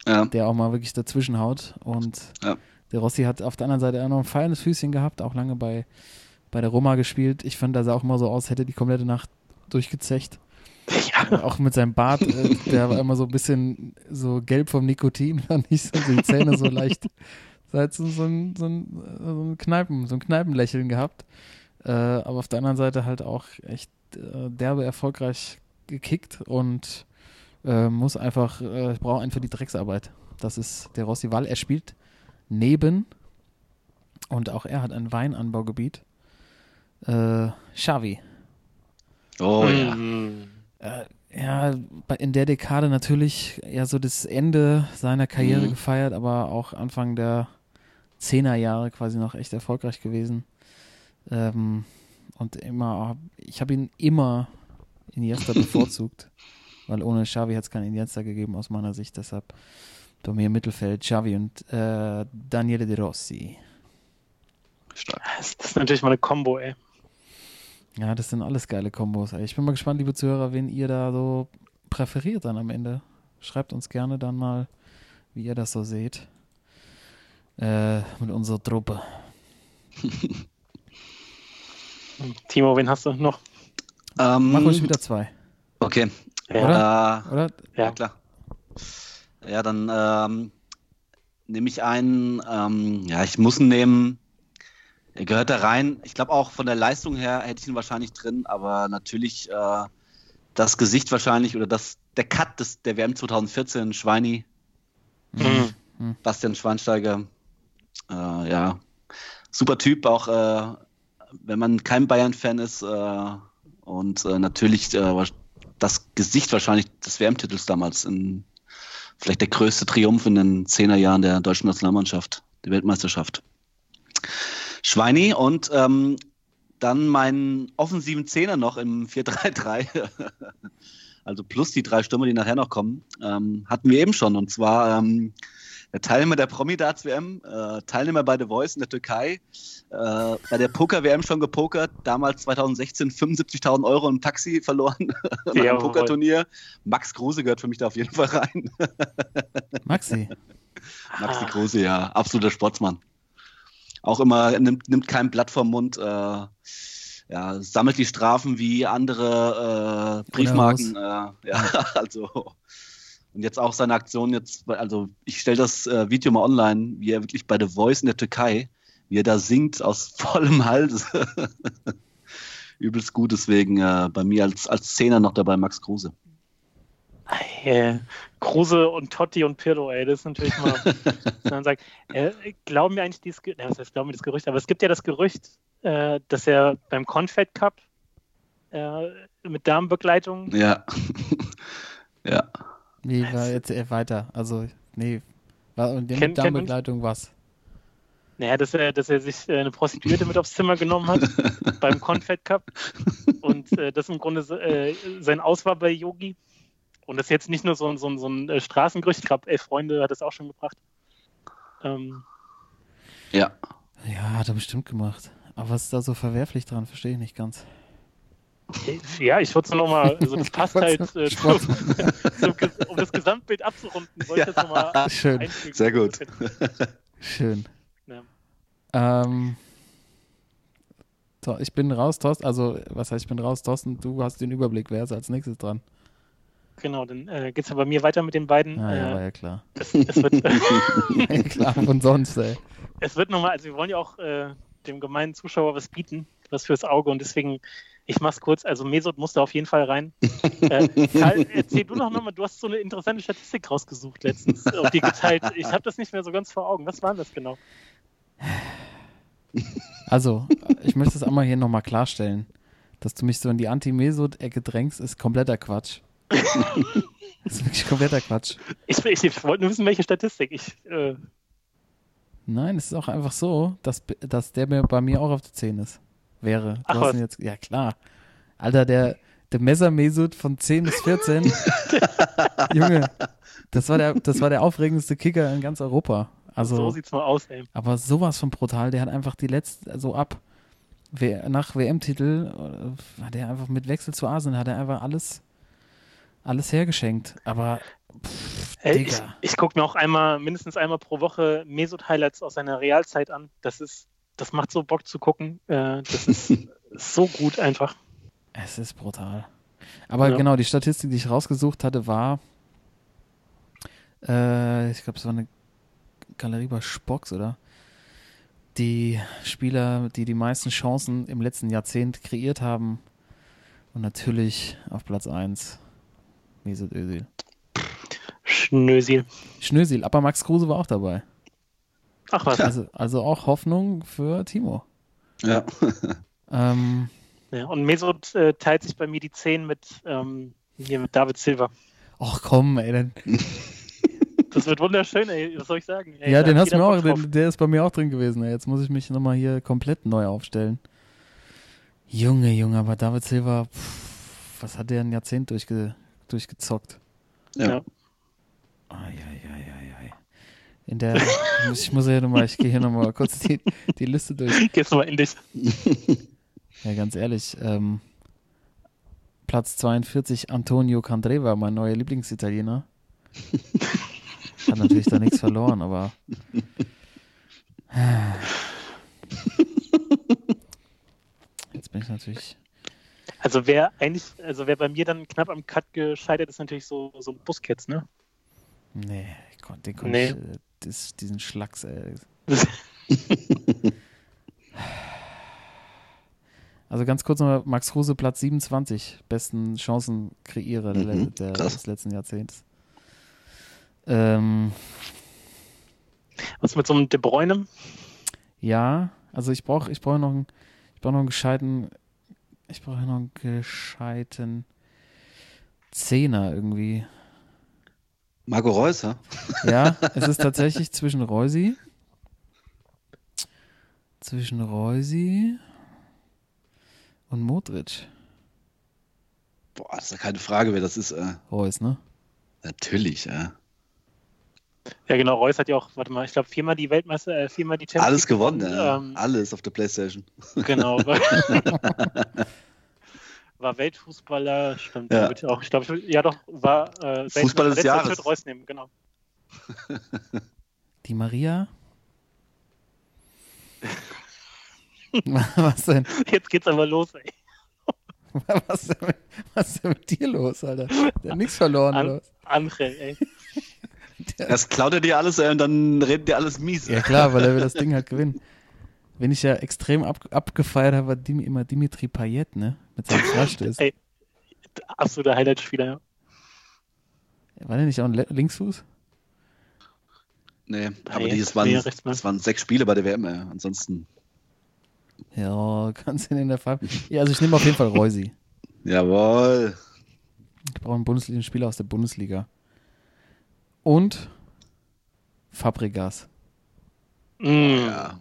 Ja. der auch mal wirklich dazwischen haut. Und Ja. der Rossi hat auf der anderen Seite auch noch ein feines Füßchen gehabt, auch lange bei, bei der Roma gespielt. Ich fand, er sah auch immer so aus, hätte die komplette Nacht durchgezecht. (laughs) Auch mit seinem Bart, äh, der war immer so ein bisschen so gelb vom Nikotin, (laughs) fand ich, so die Zähne so leicht. So hat so, so, ein, so, ein, so ein Kneipen, so ein Kneipenlächeln gehabt. Äh, aber auf der anderen Seite halt auch echt äh, derbe erfolgreich gekickt und äh, muss einfach, äh, braucht einen für die Drecksarbeit. Das ist der Rossi, weil er spielt neben und auch er hat ein Weinanbaugebiet. Äh, Xavi. Oh ja. Äh, ja, in der Dekade natürlich ja so das Ende seiner Karriere Mhm. gefeiert, aber auch Anfang der Zehnerjahre quasi noch echt erfolgreich gewesen. Ähm, und immer, ich habe ihn immer Iniesta (laughs) bevorzugt, weil ohne Xavi hat es keinen Iniesta gegeben aus meiner Sicht. Deshalb bei mir im Mittelfeld Xavi und äh, Daniele De Rossi. Stark. Das ist natürlich mal eine Kombo, ey. Ja, das sind alles geile Kombos. ey. Ich bin mal gespannt, liebe Zuhörer, wen ihr da so präferiert dann am Ende. Schreibt uns gerne dann mal, wie ihr das so seht. Äh, mit unserer Truppe. (laughs) Timo, wen hast du noch? Ähm, Mach ruhig wieder zwei, Okay. Ja, Äh, oder? ja. Ja. klar. Ja, dann ähm, nehme ich einen, ähm, ja, ich muss ihn nehmen. Er gehört da rein. Ich glaube auch von der Leistung her hätte ich ihn wahrscheinlich drin, aber natürlich äh, das Gesicht wahrscheinlich oder das, der Cut des, der WM 2014, Schweini, Mhm. Bastian Schweinsteiger. Äh, ja, super Typ, auch äh, wenn man kein Bayern-Fan ist. Äh, und äh, natürlich äh, das Gesicht wahrscheinlich des WM-Titels damals. In, vielleicht der größte Triumph in den Zehnerjahren der deutschen Nationalmannschaft, die Weltmeisterschaft. Schweini und ähm, dann meinen offensiven Zehner noch im 4-3-3. (laughs) also plus die drei Stürmer, die nachher noch kommen, ähm, hatten wir eben schon. Und zwar ähm, der Teilnehmer der Promi-Darts-WM, äh, Teilnehmer bei The Voice in der Türkei, äh, bei der Poker-WM schon gepokert, damals 2016 75.000 Euro im Taxi verloren (laughs) nach einem Jawohl. Pokerturnier. Max Kruse gehört für mich da auf jeden Fall rein. (laughs) Maxi. Maxi. Kruse, ja, absoluter Sportsmann. Auch immer, nimmt, nimmt kein Blatt vom Mund, äh, ja, sammelt die Strafen wie andere äh, Briefmarken. Äh, ja, (laughs) also. Und jetzt auch seine Aktion jetzt, also ich stelle das äh, Video mal online, wie er wirklich bei The Voice in der Türkei, wie er da singt aus (laughs) vollem Hals. (laughs) Übelst gut, deswegen äh, bei mir als, als Zehner noch dabei Max Kruse. Äh, Kruse und Totti und Pirlo, ey, das ist natürlich mal. (laughs) man sagt, äh, glauben wir eigentlich dieses, ja, was heißt, glauben wir das Gerücht, aber es gibt ja das Gerücht, äh, dass er beim Confed Cup äh, mit Damenbegleitung, Ja. (laughs) ja. Wie war jetzt äh, weiter? Also, nee. War, und Kennt- mit Darmbegleitung was? naja, dass er, dass er sich äh, eine Prostituierte mit aufs Zimmer genommen hat (laughs) beim Confed Cup und äh, das im Grunde äh, sein Aus war bei Yogi. Und das ist jetzt nicht nur so, ein- so, so ein äh, Straßengerücht, ich glaube, elf Freunde hat das auch schon gebracht. Ähm, Ja. Ja, hat er bestimmt gemacht. Aber was ist da so verwerflich dran? Verstehe ich nicht ganz. Ja, ich wollte es nochmal, also das (laughs) passt halt, äh, zum, (laughs) zum, um das Gesamtbild abzurunden, wollte ich das nochmal Schön, einfügen. Sehr gut. (laughs) schön. Ja. Ähm, ich bin raus, Thorsten. Also, was heißt, ich bin raus, Thorsten? Du hast den Überblick. Wer ist als nächstes dran? Genau, dann äh, geht es ja bei mir weiter mit den beiden. Ah, ja, war äh, ja klar. es, es wird, Ja, (laughs) (laughs) klar, und sonst, ey. es wird nochmal, also wir wollen ja auch äh, dem gemeinen Zuschauer was bieten, was fürs Auge und deswegen, ich mach's kurz, also Mesut musste auf jeden Fall rein. äh, Karl, (laughs) erzähl du noch nochmal, du hast so eine interessante Statistik rausgesucht letztens und die geteilt. Ich habe das nicht mehr so ganz vor Augen. Was war das genau? Also, ich möchte es einmal hier nochmal klarstellen. Dass du mich so in die Anti-Mesut-Ecke drängst, ist kompletter Quatsch. (laughs) das ist wirklich kompletter Quatsch. Ich, ich, ich wollte nur wissen, welche Statistik. Ich, äh, Nein, es ist auch einfach so, dass, dass der mir bei mir auch auf der 10 ist. Wäre. Du Ach jetzt, ja klar. Alter, der, der Messer-Mesut von 10 bis 14. (laughs) Junge, das war, der, das war der aufregendste Kicker in ganz Europa. Also, so sieht's mal aus, ey. aber sowas von brutal. Der hat einfach die letzte, also ab nach WM-Titel, äh, hat er einfach mit Wechsel zu Asien, hat er einfach alles, alles hergeschenkt. Aber, pff, Ey, ich Digga. ich gucke mir auch einmal, mindestens einmal pro Woche Mesut-Highlights aus seiner Realzeit an. Das ist, das macht so Bock zu gucken. Äh, das ist (laughs) so gut einfach. Es ist brutal. Aber Ja. genau, die Statistik, die ich rausgesucht hatte, war, äh, ich glaube, es war eine Galerie bei Spox, oder? Die Spieler, die die meisten Chancen im letzten Jahrzehnt kreiert haben. Und natürlich auf Platz 1 Mesut Özil. Schnösil. Schnösil, aber Max Kruse war auch dabei. Ach was. Also, also auch Hoffnung für Timo. Ja. (laughs) Ähm, Ja, und Mesut äh, teilt sich bei mir die 10 mit, ähm, hier mit David Silva. ach komm, ey, dann, (laughs) Das wird wunderschön, ey. Was soll ich sagen? Ey, ja, den hast du mir auch, den, der ist bei mir auch drin gewesen. ey. Jetzt muss ich mich nochmal hier komplett neu aufstellen. Junge, Junge, aber David Silva, pff, was hat der ein Jahrzehnt durchge, durchgezockt? Ja. Ja. Eieieiei. In der, ich muss ja nochmal, ich gehe hier nochmal kurz die, die Liste durch. (laughs) Gehst du mal in dich. (laughs) Ja, ganz ehrlich, ähm, Platz 42, Antonio Candreva, mein neuer Lieblingsitaliener. Hat natürlich da nichts verloren, aber. (sighs) Jetzt bin ich natürlich. Also wer eigentlich, also wer bei mir dann knapp am Cut gescheitert ist, natürlich so, so ein Busquets, ne? Nee, ich kon- den konnte Nee. ich, äh, das, diesen Schlacks, ey. (laughs) Also ganz kurz noch, Max Kruse, Platz 27, besten Chancenkreierer der, Mhm, der, des letzten Jahrzehnts. Ähm, Was mit so einem De Bruyne? ja, also ich brauche ich brauch noch, einen- ich brauch noch einen gescheiten, ich brauche noch einen gescheiten Zehner irgendwie. Marco Reus, ja? Ja, (laughs) es ist tatsächlich zwischen Reusi, zwischen Reusi und Modric. Boah, das ist ja keine Frage, wer das ist. Äh. Reus, ne? Natürlich, ja. Ja, genau. Reus hat ja auch, warte mal, ich glaube, viermal die Weltmeister, äh, viermal die Champions Alles gewonnen, ja. Ähm, Alles auf der Playstation. (laughs) Genau. War, (laughs) war Weltfußballer, stimmt. Ja. Ich, auch, ich glaube, ich- ja doch, war äh, selten- Fußballer des Jahres. Schritt Reus nehmen, genau. (laughs) Die Maria? Was denn? Jetzt geht's aber los, ey. Was ist denn mit, was ist denn mit dir los, Alter? Der hat nichts verloren, An- oder? was? Angel, ey. (laughs) Das klaut er dir alles ey, und dann redet dir alles mies. Ja klar, weil er will das (laughs) Ding halt gewinnen. Wen ich ja extrem ab, abgefeiert habe, war Dim, immer Dimitri Payet, ne? Mit seinem (laughs) Freistoß. Ey. Absoluter Highlight-Spieler, ja. War der nicht auch ein Le Linksfuß? Nee, aber Nee, die, es, waren, nee, es waren sechs Spiele bei der WM. Ey. Ansonsten, Ja, kannst du ihn in der Farbe. Ja, also ich nehme auf jeden Fall Reusi. jawohl. Ich brauche einen Bundesliga-Spieler aus der Bundesliga. Und Fabregas. Mm. Ja,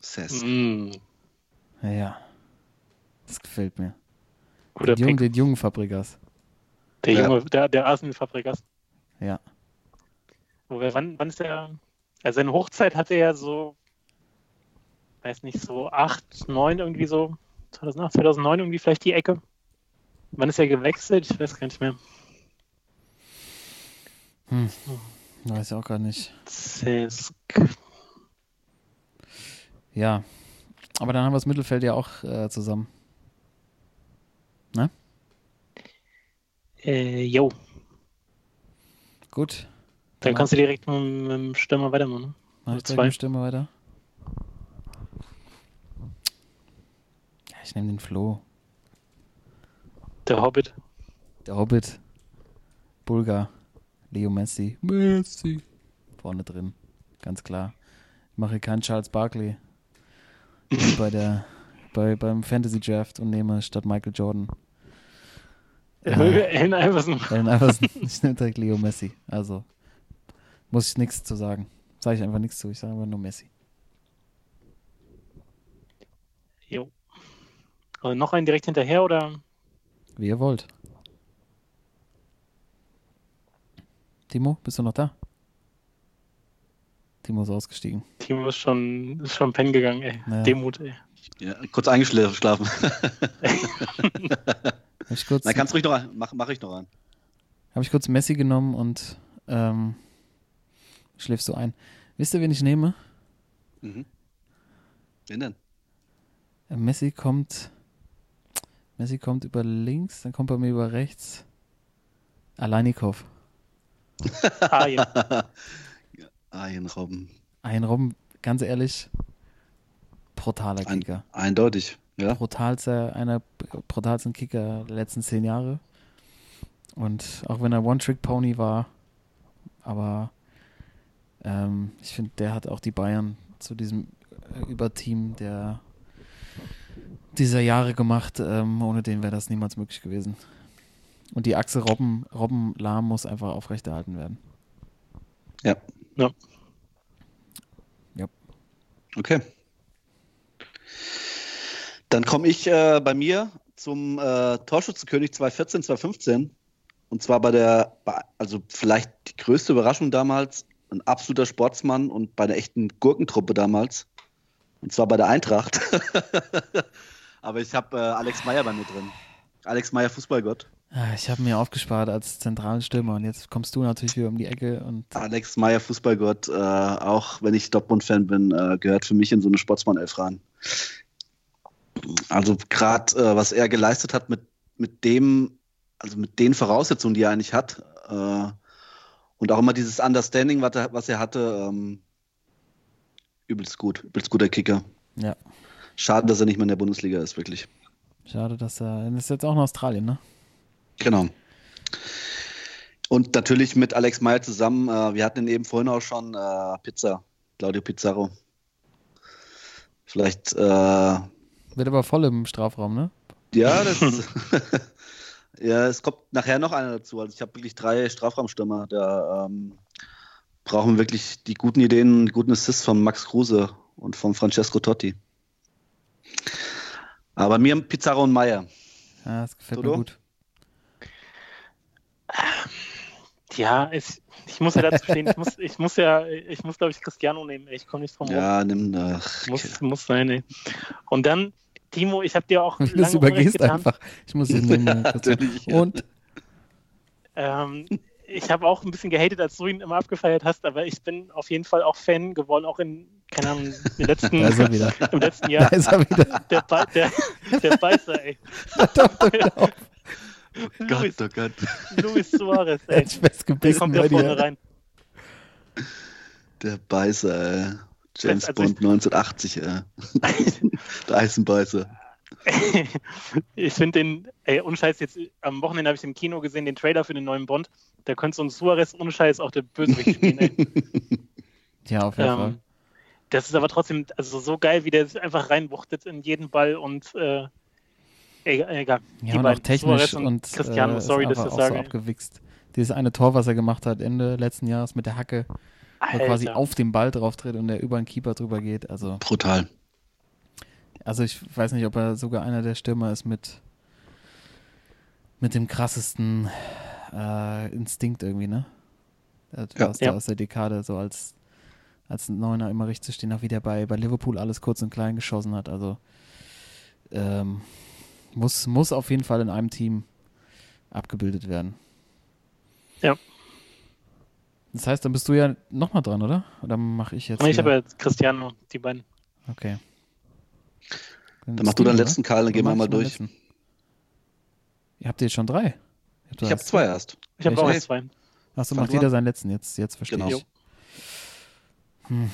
Sess. Mm. Ja, ja. Das gefällt mir. Guter Den jungen, Pick. den jungen Fabregas. Der Ja. Junge, der, der Arsenal-Fabrikas. Ja. Wobei, wann, wann ist der? Also seine Hochzeit hatte er so, weiß nicht, so 8, 9 irgendwie so, 2008, 2009 irgendwie vielleicht die Ecke. Wann ist er gewechselt? Ich weiß gar nicht mehr. Weiß ich auch gar nicht. Zesk. Ja. Aber dann haben wir das Mittelfeld ja auch äh, zusammen. Äh, jo, Gut. dann kannst du direkt mit, mit dem Stürmer weitermachen. Ne? Mach ich zwei. Stimme weiter. Ja, ich nehme den Flo. Der Hobbit. Der Hobbit. Bulgar. Leo Messi. Messi. Vorne drin. Ganz klar. Ich mache keinen Charles Barkley. Wie bei der, (laughs) bei, beim Fantasy Draft und nehme statt Michael Jordan. (laughs) Ja. Allen Iverson. Allen Iverson. (laughs) Ich nehme direkt Leo Messi. Also muss ich nichts zu sagen. Sage ich einfach nichts zu. Ich sage einfach nur Messi. Jo. Also noch einen direkt hinterher oder? Wie ihr wollt. Timo, bist du noch da? Timo ist ausgestiegen. Timo ist schon, ist schon pennen gegangen, ey. Ja. Demut, ey. Ja, kurz eingeschlafen. (laughs) Habe ich, kurz- Na, kannst ruhig noch ein. Mach, mach ich noch an. hab ich kurz Messi genommen und ähm, schläfst du ein. Wisst ihr, wen ich nehme? Mhm. Wen denn? Äh, Messi kommt. Messi kommt über links, dann kommt bei mir über rechts. Aleinikow. (laughs) Ein Robben. Ein Robben, ganz ehrlich, brutaler Ein, Kicker. eindeutig. Ja. brutalster, einer brutalsten Kicker der letzten zehn Jahre. Und auch wenn er One-Trick-Pony war, aber ähm, ich finde, der hat auch die Bayern zu diesem äh, Überteam der dieser Jahre gemacht. Ähm, ohne den wäre das niemals möglich gewesen. Und die Achse Robben, Robben Lahm muss einfach aufrechterhalten werden. Ja. Ja. Ja. Okay. Dann komme ich äh, bei mir zum äh, Torschützenkönig 2014, 2015. Und zwar bei der, also vielleicht die größte Überraschung damals, ein absoluter Sportsmann und bei einer echten Gurkentruppe damals. Und zwar bei der Eintracht. (laughs) Aber ich habe äh, Alex Meyer bei mir drin. Alex Meyer, Fußballgott. Ah, Ich habe mir aufgespart als zentralen Stürmer und jetzt kommst du natürlich wieder um die Ecke und Alex Meyer, Fußballgott, äh, auch wenn ich Dortmund-Fan bin, äh, gehört für mich in so eine Sportsmann-Elf rein. Also gerade äh, was er geleistet hat mit, mit dem, also mit den Voraussetzungen, die er eigentlich hat, äh, und auch immer dieses Understanding, was er, was er hatte, ähm, übelst gut, übelst guter Kicker. ja, Schade, dass er nicht mehr in der Bundesliga ist, wirklich. schade, dass er, er ist jetzt auch in Australien, ne? Genau. Und natürlich mit Alex Meyer zusammen, äh, wir hatten ihn eben vorhin auch schon, äh, Pizza, Claudio Pizarro. Vielleicht, äh, ja, Wird aber voll im Strafraum, ne? (laughs) das ist, (laughs) ja, es kommt nachher noch einer dazu. Also ich habe wirklich drei Strafraumstürmer, da ähm, brauchen wir wirklich die guten Ideen, die guten Assists von Max Kruse und von Francesco Totti. Aber mir Pizarro und Meyer. Ja, das gefällt Toto? mir gut. Ja, ich, ich muss ja dazu stehen. Ich muss, ich muss ja, ich muss, glaube ich, Cristiano nehmen. Ich komme nicht drum rum. Ja, nimm ach, Muss, muss sein, ey. Und dann, Timo, ich habe dir auch lange Unrecht übergehst getan. einfach. Ich muss ihn nehmen. ja. (laughs) Und Ähm, ich habe auch ein bisschen gehatet, als du ihn immer abgefeiert hast, aber ich bin auf jeden Fall auch Fan geworden, auch in, keine Ahnung, im letzten, (laughs) da ist er wieder. im letzten Da Jahr. ist er wieder. Der, der, der Beißer, ey. (laughs) Gott, Luis, oh Gott. Luis Suarez, ey. Der kommt ja vorne rein. Der Beißer, ey. James Also Bond 1980, ey. Der Eisenbeißer. (laughs) ich finde den, ey, unscheiß, jetzt am Wochenende habe ich im Kino gesehen, den Trailer für den neuen Bond. Da könnte so ein Suarez unscheiß auch der Bösewicht spielen, ey. (laughs) Ja, auf jeden Fall. Ähm, das ist aber trotzdem also so geil, wie der sich einfach reinwuchtet in jeden Ball und äh, egal. egal. Ja, Die und auch technisch Suarez und und Cristiano, äh, sorry, ist dass ich einfach das so abgewichst. Dieses eine Tor, was er gemacht hat Ende letzten Jahres mit der Hacke, wo er quasi auf den Ball drauf tritt und der über den Keeper drüber geht. Also, Brutal. also ich weiß nicht, ob er sogar einer der Stürmer ist mit, mit dem krassesten äh, Instinkt irgendwie, ne? Ja. aus, der, Ja. aus der Dekade, so als, als Neuner immer richtig zu stehen, auch wie der bei, bei Liverpool alles kurz und klein geschossen hat. Also ähm, muss, muss auf jeden Fall in einem Team abgebildet werden. Ja. Das heißt, dann bist du ja nochmal dran, oder? Oder mache ich jetzt? Ich habe wieder? jetzt Cristiano, die beiden. Okay. Dann mach du deinen letzten, Karl, dann gehen wir mal durch. Ihr habt jetzt schon drei. Ich habe zwei erst. Ich habe auch jetzt zwei. Achso, macht jeder seinen letzten. Jetzt, jetzt verstehe Genau. ich. Hm.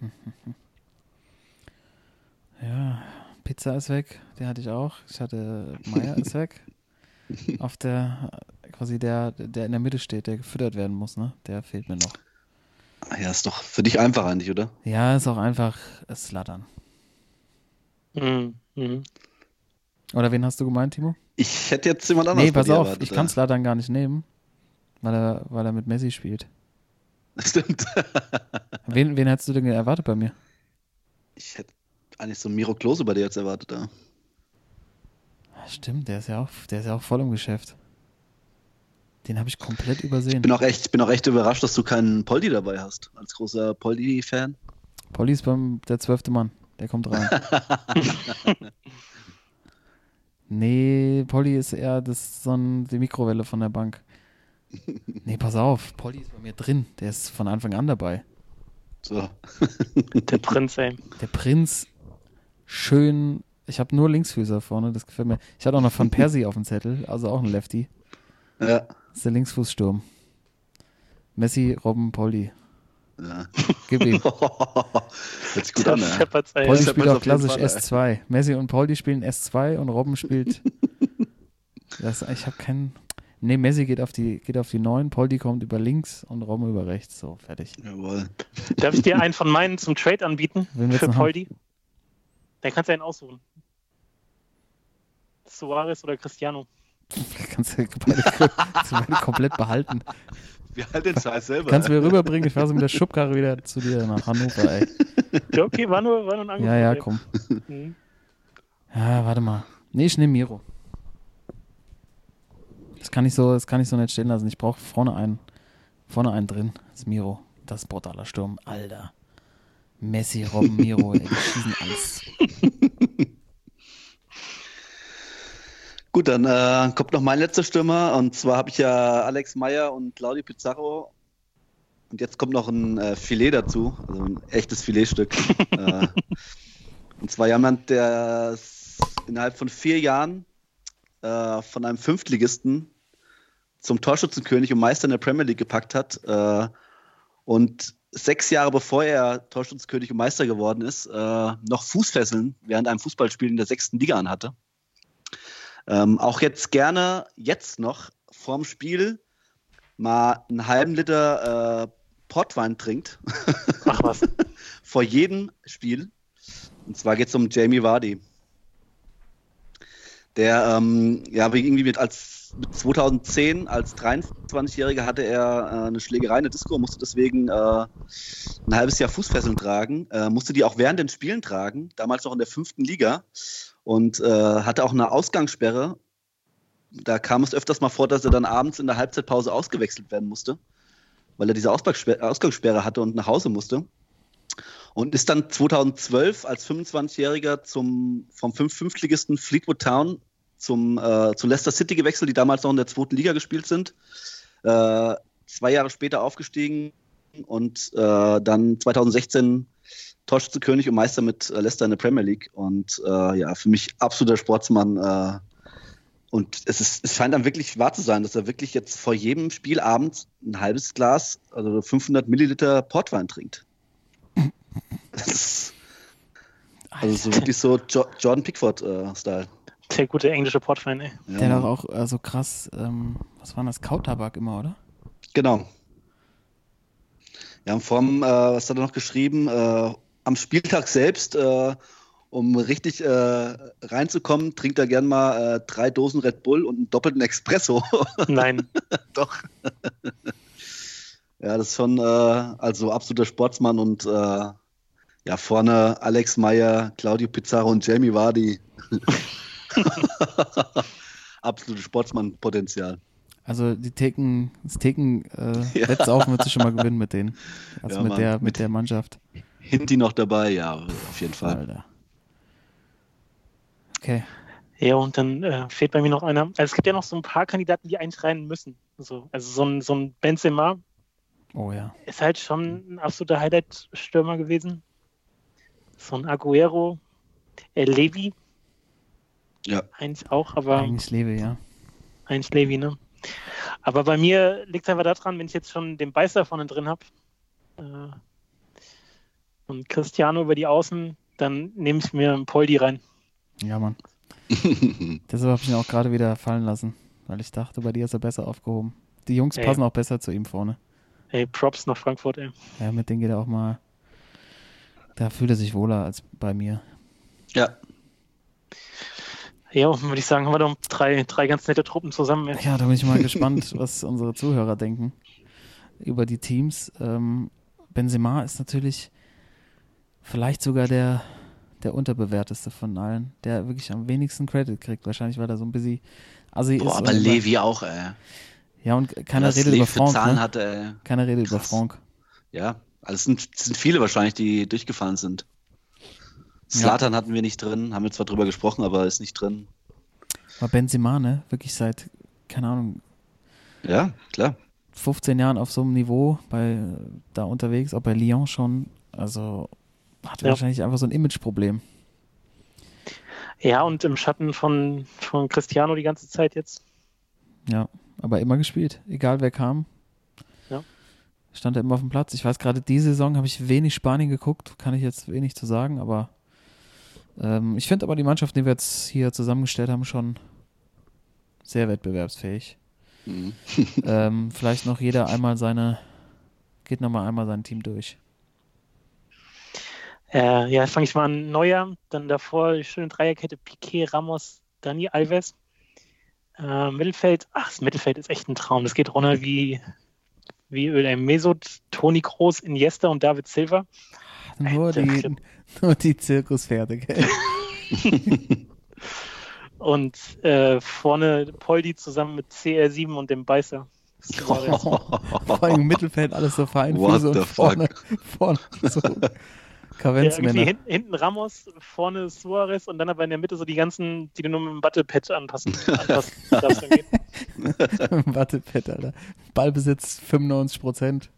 (laughs) Ja, Pizza ist weg. Der hatte ich auch. Ich hatte Meier ist weg. (laughs) Auf der, quasi der, der in der Mitte steht, der gefüttert werden muss, ne? Der fehlt mir noch. Ah Ja, ist doch für dich einfach eigentlich, oder? Ja, ist auch einfach Slattern. Mhm. Mhm. Oder wen hast du gemeint, Timo? Ich hätte jetzt jemand anderes Nee, bei pass dir auf, erwartet, ich kann. Slattern gar nicht nehmen, weil er, weil er mit Messi spielt. (laughs) Stimmt. Wen, wen hättest du denn erwartet bei mir? Ich hätte eigentlich so Miro Klose bei dir jetzt erwartet, ja. Ah, Stimmt, der ist ja auch, der ist ja auch voll im Geschäft. Den habe ich komplett übersehen. Ich bin auch echt, bin auch echt überrascht, dass du keinen Poldi dabei hast. Als großer Poldi-Fan. Polly ist beim der zwölfte Mann. Der kommt rein. (laughs) nee, Polly ist eher das, so ein, die Mikrowelle von der Bank. Nee, pass auf. Polly ist bei mir drin. Der ist von Anfang an dabei. So. Der Prinz, ey. Der Prinz, schön. Ich habe nur Linksfüßer vorne, das gefällt mir. Ich hatte auch noch von Persi auf dem Zettel, also auch ein Lefty. Ja. Das ist der Linksfußsturm. Messi, Robben, Polly. ja. Gib ihm. (laughs) Hört sich gut Der an, ja. Ey. Polly Das spielt auch klassisch Fall, S2. Messi und Polly spielen S2 und Robben spielt. (laughs) das, ich habe keinen. Nee, Messi geht auf die geht auf die 9, Poldi kommt über links und Robben über rechts. So, fertig. Jawohl. Darf ich dir einen von meinen zum Trade anbieten? Für du haben? Dann kannst du einen aussuchen. Suarez oder Cristiano. (laughs) Kannst du beide, (laughs) kannst du beide komplett behalten. Wir halten den Scheiß selber. Kannst du mir rüberbringen? Ich fahre so mit der Schubkarre wieder zu dir nach Hannover, ey. (laughs) Ja, okay, war nur, war nur ein Angebot. Ja, ja, komm. Mhm. Ja, warte mal. Nee, ich nehme Miro. Das kann ich so, das kann ich so nicht stehen lassen. Ich brauche vorne einen, vorne einen drin. Das ist Miro. Das ist brutaler Sturm. Alter. Messi, Robben, Miro, ey, die schießen alles. Gut, dann äh, kommt noch mein letzter Stürmer. Und zwar habe ich ja Alex Meyer und Claudio Pizarro. Und jetzt kommt noch ein äh, Filet dazu. Also ein echtes Filetstück. (laughs) äh, und zwar jemand, der es innerhalb von vier Jahren äh, von einem Fünftligisten zum Torschützenkönig und Meister in der Premier League gepackt hat. Äh, und sechs Jahre bevor er Torschützenkönig und Meister geworden ist, äh, noch Fußfesseln während einem Fußballspiel in der sechsten Liga anhatte. Ähm, auch jetzt gerne, jetzt noch vorm Spiel mal einen halben Liter äh, Portwein trinkt. Ach was. (laughs) vor jedem Spiel. Und zwar geht es um Jamie Vardy. Der, ähm, ja, wie irgendwie mit, als, 2010 als 23-Jähriger hatte er äh, eine Schlägerei in der Disco, musste deswegen äh, ein halbes Jahr Fußfesseln tragen, äh, musste die auch während den Spielen tragen, damals noch in der fünften Liga und äh, hatte auch eine Ausgangssperre da kam es öfters mal vor, dass er dann abends in der Halbzeitpause ausgewechselt werden musste, weil er diese Ausgangssperre, hatte und nach Hause musste. Und ist dann 2012 als 25-Jähriger zum, vom Fünf-Fünftligisten Fleetwood Town zum, äh, zu Leicester City gewechselt, die damals noch in der zweiten Liga gespielt sind. Äh, zwei Jahre später aufgestiegen und äh, dann 2016 Torschützenkönig und Meister mit äh, Leicester in der Premier League. Und äh, ja, für mich absoluter Sportsmann. Äh, und es, ist, es scheint dann wirklich wahr zu sein, dass er wirklich jetzt vor jedem Spielabend ein halbes Glas, also 500 Milliliter Portwein trinkt. Das ist also so wirklich so jo Jordan Pickford-Style. Der gute englische Portwein, ey. Ja, Der doch auch so krass, ähm, was war das? Kautabak immer, oder? Genau. Ja, und vom, äh, was hat er noch geschrieben? Äh, am Spieltag selbst, äh, um richtig äh, reinzukommen, trinkt er gern mal äh, drei Dosen Red Bull und einen doppelten Espresso. (laughs) Nein. Doch. ja, das ist schon äh, also absoluter Sportsmann und äh, ja, vorne Alex Meyer, Claudio Pizarro und Jamie Vardy. (laughs) (laughs) Absolutes Sportsmann-Potenzial. Also die Theken, das Theken äh, (laughs) Ja. letztes auf wird sie schon mal gewinnen mit denen. Also Ja, mit, Mann. der, mit Mit- der Mannschaft. Hinti noch dabei, ja, auf jeden Fall. Alter. Okay. Ja, und dann äh, fehlt bei mir noch einer. Also es gibt ja noch so ein paar Kandidaten, die eigentlich rein müssen. So, also so ein, so ein Benzema Oh ja. ist halt schon ein absoluter Highlight-Stürmer gewesen. So ein Aguero, äh, Levi, Ja. eins auch, aber Eigentlich lebe, ja. eins Levi, ne? Aber bei mir liegt es einfach daran, wenn ich jetzt schon den Beißer vorne drin habe äh, und Cristiano über die Außen, dann nehme ich mir einen Poldi rein. Ja, Mann. (laughs) Deshalb habe ich ihn auch gerade wieder fallen lassen, weil ich dachte, bei dir ist er besser aufgehoben. Die Jungs Ja, passen auch besser zu ihm vorne. Ey, Props nach Frankfurt, ey. Ja, mit denen geht er auch mal. Da fühlt er sich wohler als bei mir. ja, Ja, würde ich sagen, haben wir doch drei, drei ganz nette Truppen zusammen. Ey. Ja, da bin ich mal (laughs) gespannt, was unsere Zuhörer denken über die Teams. Ähm, Benzema ist natürlich vielleicht sogar der, der unterbewerteste von allen, der wirklich am wenigsten Credit kriegt. Wahrscheinlich, weil er so ein bisschen assi ist. Boah, aber und immer- Levi auch, ey. Ja, und keiner redet über. Zahlen Ne? hatte, ey. Keiner redet über Krass. Franck. Ja, also es sind, es sind viele wahrscheinlich, die durchgefallen sind. Slatan hatten wir nicht drin, haben wir zwar drüber gesprochen, aber ist nicht drin. Aber Benzema, ne? Wirklich seit, keine Ahnung, Ja, klar. 15 Jahren auf so einem Niveau bei da unterwegs, auch bei Lyon schon. Also hat Ja. wahrscheinlich einfach so ein Imageproblem. Ja, und im Schatten von, von Cristiano die ganze Zeit jetzt. Ja, aber immer gespielt, egal wer kam. Ja. Stand er immer auf dem Platz. Ich weiß gerade, die Saison habe ich wenig Spanien geguckt, kann ich jetzt wenig zu sagen, aber ähm, ich finde aber die Mannschaft, die wir jetzt hier zusammengestellt haben, schon sehr wettbewerbsfähig. Mhm. (laughs) ähm, (laughs) vielleicht noch jeder einmal seine, geht nochmal einmal sein Team durch. Äh, ja, fange ich mal an. Neuer, dann davor die schöne Dreierkette Piquet, Ramos, Dani Alves. Äh, Mittelfeld, ach, das Mittelfeld ist echt ein Traum. Das geht runter wie, wie Öl. Mesut, Toni Kroos, Iniesta und David Silva. Nur die, (laughs) nur die Zirkuspferde, gell? (laughs) Und äh, vorne Poldi zusammen mit CR7 und dem Beißer. Suarez. (laughs) Vor allem im Mittelfeld alles so fein What the und vorne, vorne so Ja, irgendwie Kavenzmänner. hin, hinten Ramos, vorne Suarez und dann aber in der Mitte so die ganzen, die du nur mit dem Battlepad anpassen, anpassen darfst. Wattepad, Alter. Ballbesitz 95 Prozent.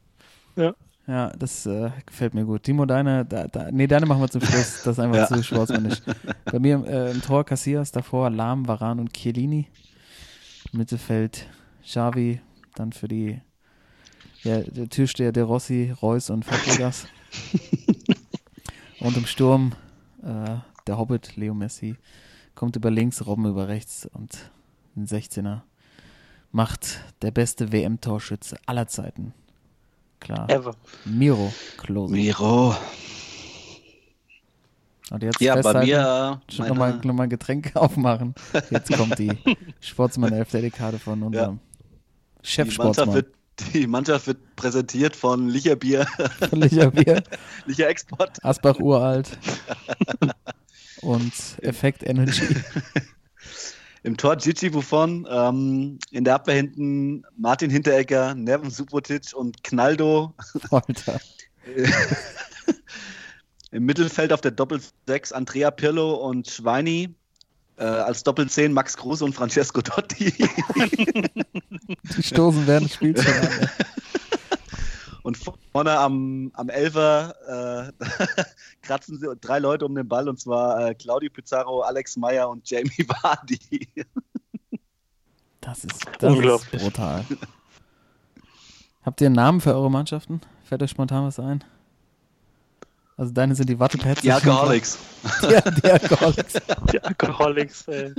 Ja. Ja, das äh, gefällt mir gut. Timo, deine, da, da, nee, deine machen wir zum Schluss. Das ist einfach Ja. zu sportsmännisch. Bei mir äh, im Tor Cassias, davor Lahm, Varan und Chiellini. Mittelfeld Xavi, dann für die ja, der Türsteher De Rossi, Reus und Fabregas. und im Sturm äh, der Hobbit, Leo Messi, kommt über links, Robben über rechts und ein 16er macht der beste WM-Torschütze aller Zeiten. Klar. Ever. Miro Klose. Miro. Und jetzt Ja, bei mir schon nochmal meine, noch mal ein Getränk (laughs) aufmachen. Jetzt kommt die (laughs) Sportsmann 11 der Dekade von unserem Mannschaft, Chefsportsmann. die Mannschaft wird präsentiert von Licherbier, Licher Bier, Licher Export. Asbach uralt (laughs) und Effekt Energy. Im Tor Gigi Buffon, ähm, in der Abwehr hinten Martin Hinteregger, Neven Subotic und Knaldo. Alter. (laughs) Im Mittelfeld auf der Doppel-6 Andrea Pirlo und Schweini. Äh, als Doppel-10 Max Kruse und Francesco Totti. Die stoßen während des (laughs) Spiels schon an. ey. Und vorne am, am Elfer äh, (laughs) kratzen sie drei Leute um den Ball und zwar äh, Claudio Pizarro, Alex Meyer und Jamie (laughs) Vardy. Das ist, das ist Unglaublich. brutal. Habt ihr einen Namen für eure Mannschaften? Fällt euch spontan was ein? Also deine sind die Wattepads. Die Alcoholics. (laughs) Ja, die Alkoholics. Die Alkoholics, ey.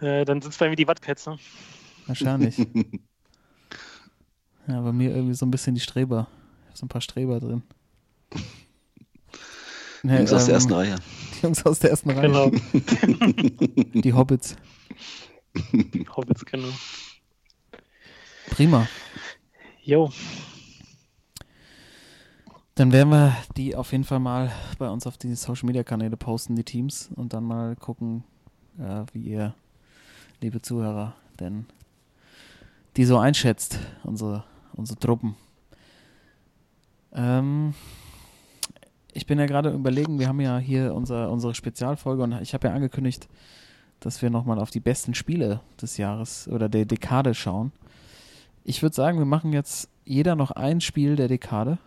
Äh, dann sind es bei mir die Wattpads, ne? Wahrscheinlich. Ja, bei mir irgendwie so ein bisschen die Streber. Ich habe so ein paar Streber drin. Nee, Jungs aus der ähm, ersten Reihe. Die Jungs aus der ersten Reihe. Genau. (laughs) Die Hobbits. Hobbits, genau. Prima. Jo, Dann werden wir die auf jeden Fall mal bei uns auf die Social Media Kanäle posten, die Teams, und dann mal gucken, äh, wie ihr, liebe Zuhörer, denn die so einschätzt, unsere, unsere Truppen. Ähm, ich bin ja gerade überlegen, wir haben ja hier unser, unsere Spezialfolge und ich habe ja angekündigt, dass wir nochmal auf die besten Spiele des Jahres oder der Dekade schauen. Ich würde sagen, wir machen jetzt jeder noch ein Spiel der Dekade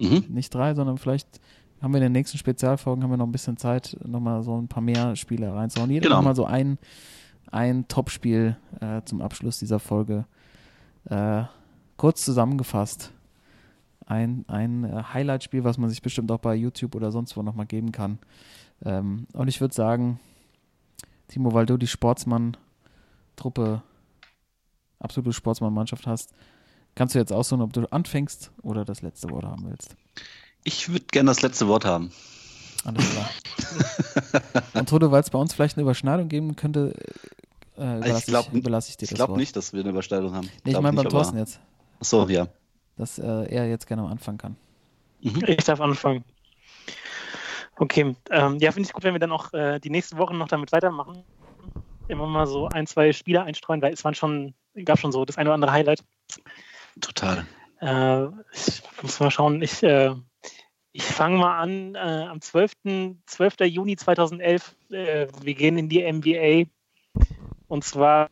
Mhm. nicht drei, sondern vielleicht haben wir in den nächsten Spezialfolgen haben wir noch ein bisschen Zeit, nochmal so ein paar mehr Spiele reinzuhauen. Jeder Genau. nochmal so ein, ein Topspiel äh, zum Abschluss dieser Folge. Äh, kurz zusammengefasst. Ein, ein äh, Highlight-Spiel, was man sich bestimmt auch bei YouTube oder sonst wo nochmal geben kann. Ähm, und ich würde sagen, Timo, weil du die Sportsmann-Truppe, absolute Sportsmann-Mannschaft hast, kannst du jetzt aussuchen, ob du anfängst oder das letzte Wort haben willst. Ich würde gerne das letzte Wort haben. Alles klar. (laughs) Und Toto, weil es bei uns vielleicht eine Überschneidung geben könnte, äh, überlasse ich, glaub- überlasse ich dir Ich das glaube Wort. nicht, dass wir eine Überschneidung haben. Nee, ich meine beim Thorsten jetzt, so, ja. dass äh, er jetzt gerne am Anfang kann. Mhm. ich darf anfangen. Okay, ähm, ja, finde ich gut, wenn wir dann auch äh, die nächsten Wochen noch damit weitermachen. Immer mal so ein, zwei Spieler einstreuen, weil es waren schon, gab schon so das eine oder andere Highlight. Total. Äh, ich muss mal schauen, ich, äh, ich fange mal an äh, am 12. 12. Juni 2011. Äh, wir gehen in die NBA und zwar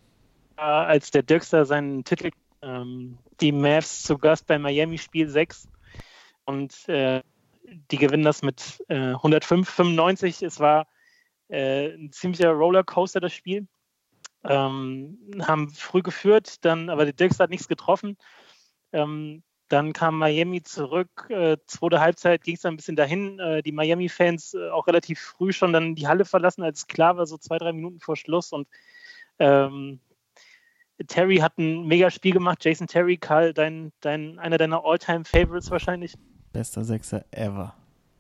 äh, als der Dirkster seinen Titel, ähm, die Mavs zu Gast bei Miami Spiel 6 und äh, die gewinnen das mit äh, 105, 95. Es war äh, ein ziemlicher Rollercoaster, das Spiel. Ähm, haben früh geführt, dann aber der Dirkster hat nichts getroffen. Ähm, dann kam Miami zurück. Äh, zweite Halbzeit ging es dann ein bisschen dahin. Äh, die Miami-Fans äh, auch relativ früh schon dann die Halle verlassen, als klar war, so zwei, drei Minuten vor Schluss. Und ähm, Terry hat ein mega Spiel gemacht. Jason Terry, Karl, dein, dein, einer deiner All-Time-Favorites wahrscheinlich. Bester Sechser ever.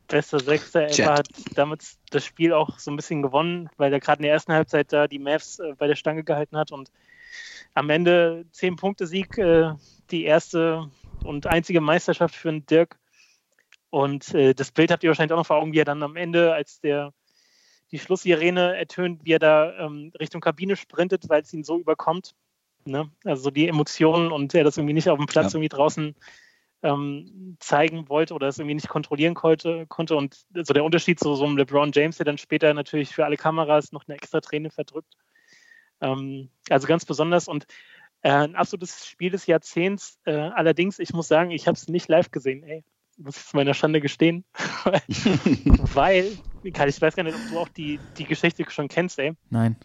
Bester Sechster Jet. ever hat damals das Spiel auch so ein bisschen gewonnen, weil er gerade in der ersten Halbzeit da die Mavs äh, bei der Stange gehalten hat und am Ende 10 Punkte Sieg, äh, die erste und einzige Meisterschaft für den Dirk. Und äh, das Bild habt ihr wahrscheinlich auch noch vor Augen, wie er dann am Ende, als der die Schlusssirene ertönt, wie er da ähm, Richtung Kabine sprintet, weil es ihn so überkommt. Ne? Also die Emotionen und er das irgendwie nicht auf dem Platz Ja. irgendwie draußen ähm, zeigen wollte oder es irgendwie nicht kontrollieren konnte. konnte. Und so der Unterschied zu so einem LeBron James, der dann später natürlich für alle Kameras noch eine extra Träne verdrückt. Ähm, also ganz besonders und äh, ein absolutes Spiel des Jahrzehnts. Äh, allerdings, ich muss sagen, ich habe es nicht live gesehen, ey. Muss ich zu meiner Schande gestehen. (laughs) Weil, Karl, ich weiß gar nicht, ob du auch die, die Geschichte schon kennst, ey. Nein.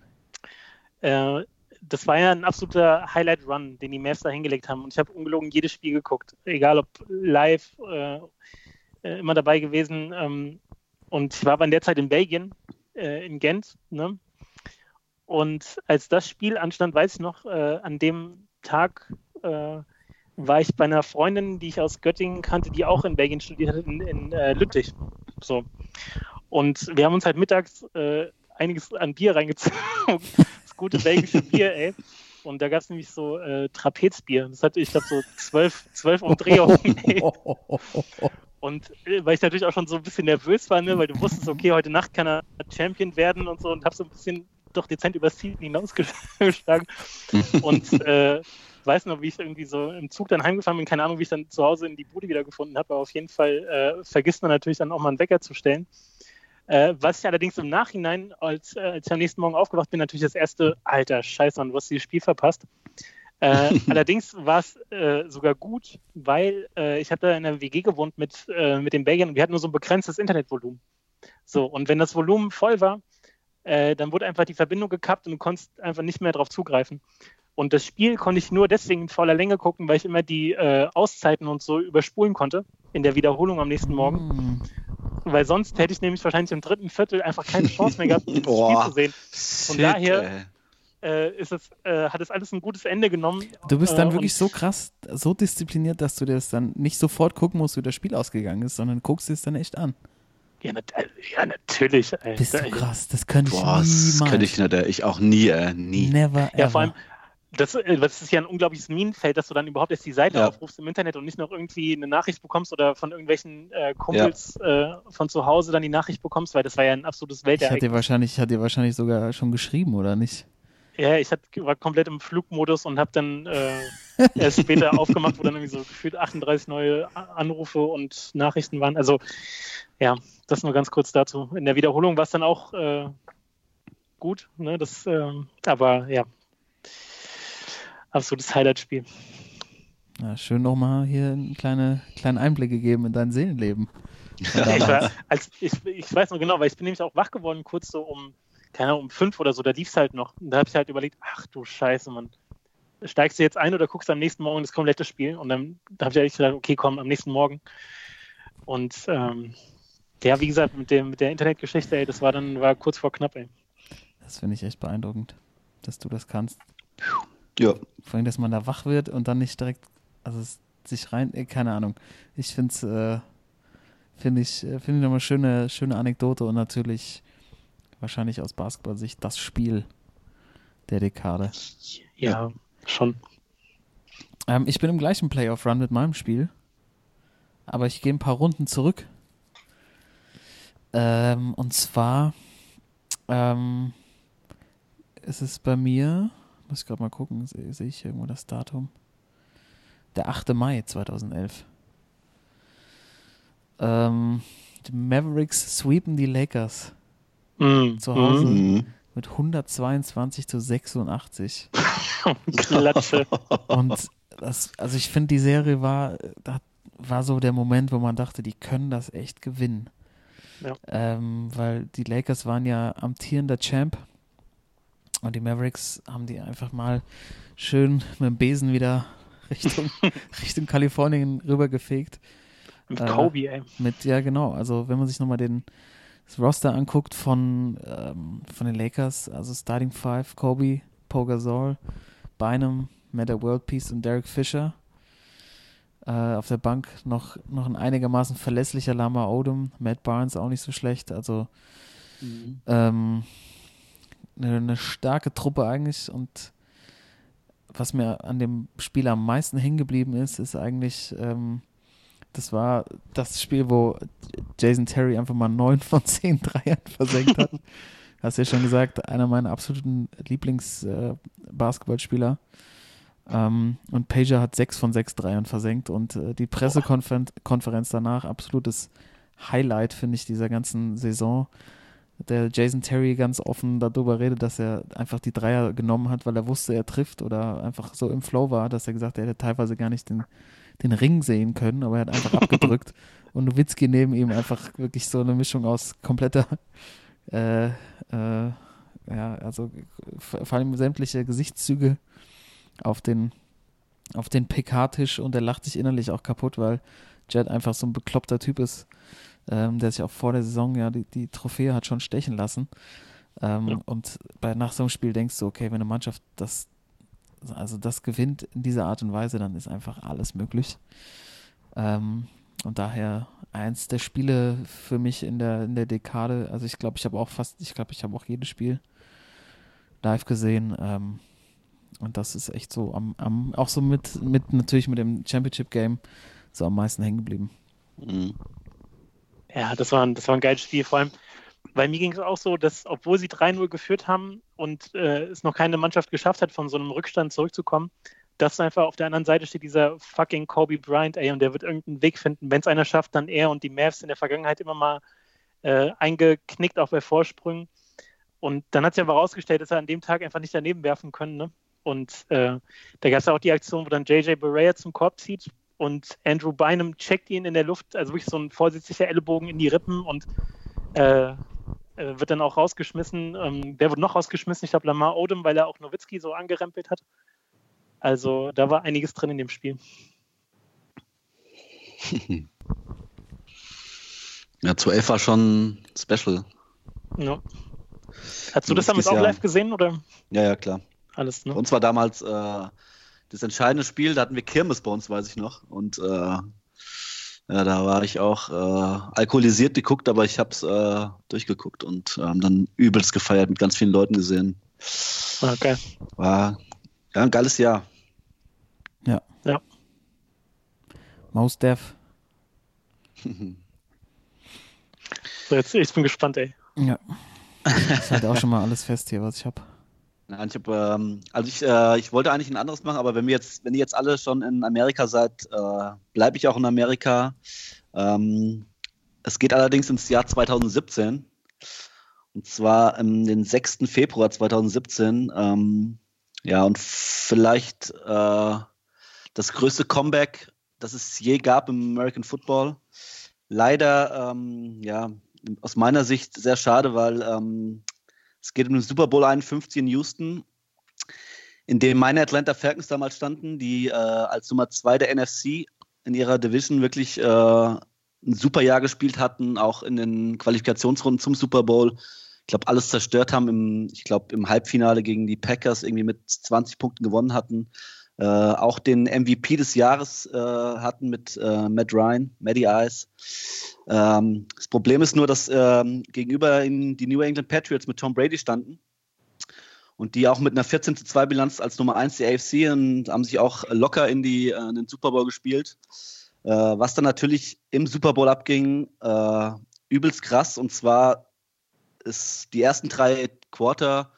Äh, das war ja ein absoluter Highlight-Run, den die Mavs da hingelegt haben. Und ich habe ungelogen jedes Spiel geguckt, egal ob live, äh, äh, immer dabei gewesen. Ähm, und ich war aber in der Zeit in Belgien, äh, in Gent. Ne? Und als das Spiel anstand, weiß ich noch, äh, an dem Tag äh, war ich bei einer Freundin, die ich aus Göttingen kannte, die auch in Belgien studiert hat, in, in äh, Lüttich. So. Und wir haben uns halt mittags einiges an Bier reingezogen. Gute belgische (laughs) Bier, ey. Und da gab es nämlich so äh, Trapezbier. Das hatte, ich glaube, so zwölf, zwölf Umdrehungen. (laughs) Ey. Und äh, weil ich natürlich auch schon so ein bisschen nervös war, ne, weil du wusstest, okay, heute Nacht kann er Champion werden und so und habe so ein bisschen doch dezent übers Ziel hinausgeschlagen. (laughs) und äh, weiß noch, wie ich irgendwie so im Zug dann heimgefahren bin. Keine Ahnung, wie ich dann zu Hause in die Bude wieder gefunden habe. Aber auf jeden Fall äh, vergisst man natürlich dann auch mal einen Wecker zu stellen. Äh, was ich allerdings im Nachhinein, als, äh, als ich am nächsten Morgen aufgewacht bin, natürlich das erste, alter Scheiße, du hast dieses Spiel verpasst. Äh, (laughs) allerdings war es äh, sogar gut, weil äh, ich habe da in einer WG gewohnt mit, äh, mit den Belgiern und wir hatten nur so ein begrenztes Internetvolumen. So, und wenn das Volumen voll war, dann wurde einfach die Verbindung gekappt und du konntest einfach nicht mehr darauf zugreifen. Und das Spiel konnte ich nur deswegen in voller Länge gucken, weil ich immer die äh, Auszeiten und so überspulen konnte in der Wiederholung am nächsten Morgen. Mm. Weil sonst hätte ich nämlich wahrscheinlich im dritten Viertel einfach keine Chance mehr gehabt, das Spiel zu sehen. Shit, daher-. Äh, ist es, äh, hat es alles ein gutes Ende genommen. Du bist dann Äh, wirklich so krass, so diszipliniert, dass du dir das dann nicht sofort gucken musst, wie das Spiel ausgegangen ist, sondern guckst dir es dann echt an. Ja, nat äh, ja natürlich. Ey. Bist du krass, das könnte ich Boah, das niemals. könnte ich nicht, ich auch nie, äh, nie. Never ever. Ja, vor allem, das, äh, das ist ja ein unglaubliches Minenfeld, dass du dann überhaupt erst die Seite Ja. aufrufst im Internet und nicht noch irgendwie eine Nachricht bekommst oder von irgendwelchen äh, Kumpels äh, von zu Hause dann die Nachricht bekommst, weil das war ja ein absolutes ich hatte dir Weltereignis. wahrscheinlich, ich hatte dir wahrscheinlich sogar schon geschrieben, oder nicht? Ja, ich war komplett im Flugmodus und habe dann äh, (laughs) erst später aufgemacht, wo dann irgendwie so gefühlt 38 neue A- Anrufe und Nachrichten waren. Also ja, das nur ganz kurz dazu. In der Wiederholung war es dann auch äh, gut, ne? Das, ähm, aber ja, absolutes Highlight-Spiel. Ja, schön nochmal hier einen kleine, kleinen Einblick gegeben in dein Seelenleben. (laughs) Ja, ich, war, als, ich, ich weiß noch genau, weil ich bin nämlich auch wach geworden, kurz so um, keine Ahnung, um fünf oder so, da lief es halt noch. Und da habe ich halt überlegt, ach du Scheiße, Mann. Steigst du jetzt ein oder guckst am nächsten Morgen das komplette Spiel? Und dann da habe ich eigentlich gedacht, okay, komm, am nächsten Morgen. Und ähm, ja, wie gesagt, mit, dem, mit der Internetgeschichte, ey, das war dann war kurz vor knapp, ey. Das finde ich echt beeindruckend, dass du das kannst. Ja. Vor allem, dass man da wach wird und dann nicht direkt, also es sich rein, äh, keine Ahnung. Ich finde es, äh, finde ich, äh, finde ich nochmal schöne, schöne Anekdote und natürlich wahrscheinlich aus Basketball-Sicht das Spiel der Dekade. Ja, schon. Ähm, ich bin im gleichen Playoff-Run mit meinem Spiel, aber ich gehe ein paar Runden zurück. Ähm, und zwar ähm, ist es bei mir, muss ich gerade mal gucken, sehe seh ich irgendwo das Datum? Der 8. Mai 2011. Ähm, die Mavericks sweepen die Lakers Mm, zu Hause mm. Mit 122 zu 86. (laughs) Klatsche. Und das, also ich finde, die Serie war, da war so der Moment, wo man dachte, die können das echt gewinnen. Ja. Ähm, weil die Lakers waren ja amtierender Champ und die Mavericks haben die einfach mal schön mit dem Besen wieder (laughs) Richtung, Richtung Kalifornien rübergefegt. Mit Äh, Kobe, ey. Mit, ja genau, also wenn man sich nochmal den das Roster anguckt von, ähm, von den Lakers, also Starting Five, Kobe, Paul Gasol, Bynum, Meta World Peace und Derek Fisher. Äh, auf der Bank noch, noch ein einigermaßen verlässlicher Lama Odom, Matt Barnes auch nicht so schlecht, also ähm, eine, eine starke Truppe eigentlich und was mir an dem Spiel am meisten hängen geblieben ist, ist eigentlich, ähm, das war das Spiel, wo Jason Terry einfach mal neun von zehn (laughs) Dreiern versenkt hat. (laughs) Hast du ja schon gesagt, einer meiner absoluten Lieblings-Basketballspieler. ähm, und Pager hat sechs von sechs Dreiern versenkt und äh, die Pressekonferenz danach, absolutes Highlight, finde ich, dieser ganzen Saison. Der Jason Terry ganz offen darüber redet, dass er einfach die Dreier genommen hat, weil er wusste, er trifft oder einfach so im Flow war, dass er gesagt hat, er hätte teilweise gar nicht den, den Ring sehen können, aber er hat einfach (laughs) abgedrückt. Und Nowitzki neben ihm einfach wirklich so eine Mischung aus kompletter, äh, äh, ja, also vor allem sämtliche Gesichtszüge auf den, auf den PK-Tisch und er lacht sich innerlich auch kaputt, weil Jet einfach so ein bekloppter Typ ist, ähm, der sich auch vor der Saison ja die, die Trophäe hat schon stechen lassen. Ähm, Ja. Und bei, nach so einem Spiel denkst du, okay, wenn eine Mannschaft das, also das gewinnt in dieser Art und Weise, dann ist einfach alles möglich. Ähm, und daher eins der Spiele für mich in der, in der Dekade, also ich glaube, ich habe auch fast, ich glaube, ich habe auch jedes Spiel live gesehen. Ähm, und das ist echt so am, am auch so mit, mit natürlich mit dem Championship Game so am meisten hängen geblieben. Mhm. Ja, das war, ein, das war ein geiles Spiel. Vor allem, Weil mir ging es auch so, dass obwohl sie 3-0 geführt haben und äh, es noch keine Mannschaft geschafft hat, von so einem Rückstand zurückzukommen, dass einfach auf der anderen Seite steht dieser fucking Kobe Bryant, ey, und der wird irgendeinen Weg finden. Wenn es einer schafft, dann er und die Mavs in der Vergangenheit immer mal äh, eingeknickt, auch bei Vorsprüngen. Und dann hat sich aber herausgestellt, dass er an dem Tag einfach nicht daneben werfen können. Ne? Und äh, da gab es auch die Aktion, wo dann JJ Barea zum Korb zieht und Andrew Bynum checkt ihn in der Luft, also wirklich so ein vorsätzlicher Ellenbogen in die Rippen und äh, äh, wird dann auch rausgeschmissen. Ähm, wer wird noch rausgeschmissen? Ich glaube Lamar Odom, weil er auch Nowitzki so angerempelt hat. Also da war einiges drin in dem Spiel. (laughs) Ja, zu 11 war schon special. Ja. Hast du das damals auch live gesehen oder Ja, ja, klar. alles? Bei Ne? uns war damals äh, das entscheidende Spiel, da hatten wir Kirmes bei uns, weiß ich noch. Und äh, ja, da war ich auch äh, alkoholisiert geguckt, aber ich habe es äh, durchgeguckt und ähm, dann übelst gefeiert, mit ganz vielen Leuten gesehen. Okay. War ja, ein geiles Jahr. Mouse Dev. (laughs) So, jetzt, ich bin gespannt, ey. Ja. Ist halt auch schon mal alles fest hier, was ich habe. Nein, ich habe, ähm, also ich, äh, ich wollte eigentlich ein anderes machen, aber wenn wir jetzt, wenn ihr jetzt alle schon in Amerika seid, äh, bleibe ich auch in Amerika. Ähm, es geht allerdings ins Jahr 2017. Und zwar ähm, den 6. Februar 2017. Ähm, ja, und vielleicht äh, das größte Comeback, das es je gab im American Football. Leider, ähm, ja, aus meiner Sicht sehr schade, weil ähm, es geht um den Super Bowl 51 in Houston, in dem meine Atlanta Falcons damals standen, die äh, als Nummer zwei der NFC in ihrer Division wirklich äh, ein super Jahr gespielt hatten, auch in den Qualifikationsrunden zum Super Bowl. Ich glaube, alles zerstört haben. Im, ich glaube, im Halbfinale gegen die Packers irgendwie mit 20 Punkten gewonnen hatten. Äh, auch den MVP des Jahres äh, hatten mit äh, Matt Ryan, Matty Ice. Ähm, das Problem ist nur, dass ähm, gegenüber ihnen die New England Patriots mit Tom Brady standen und die auch mit einer 14 zu 2 Bilanz als Nummer 1 der AFC und haben sich auch locker in, die, äh, in den Super Bowl gespielt. Äh, was dann natürlich im Super Bowl abging, äh, übelst krass und zwar ist die ersten drei Quarter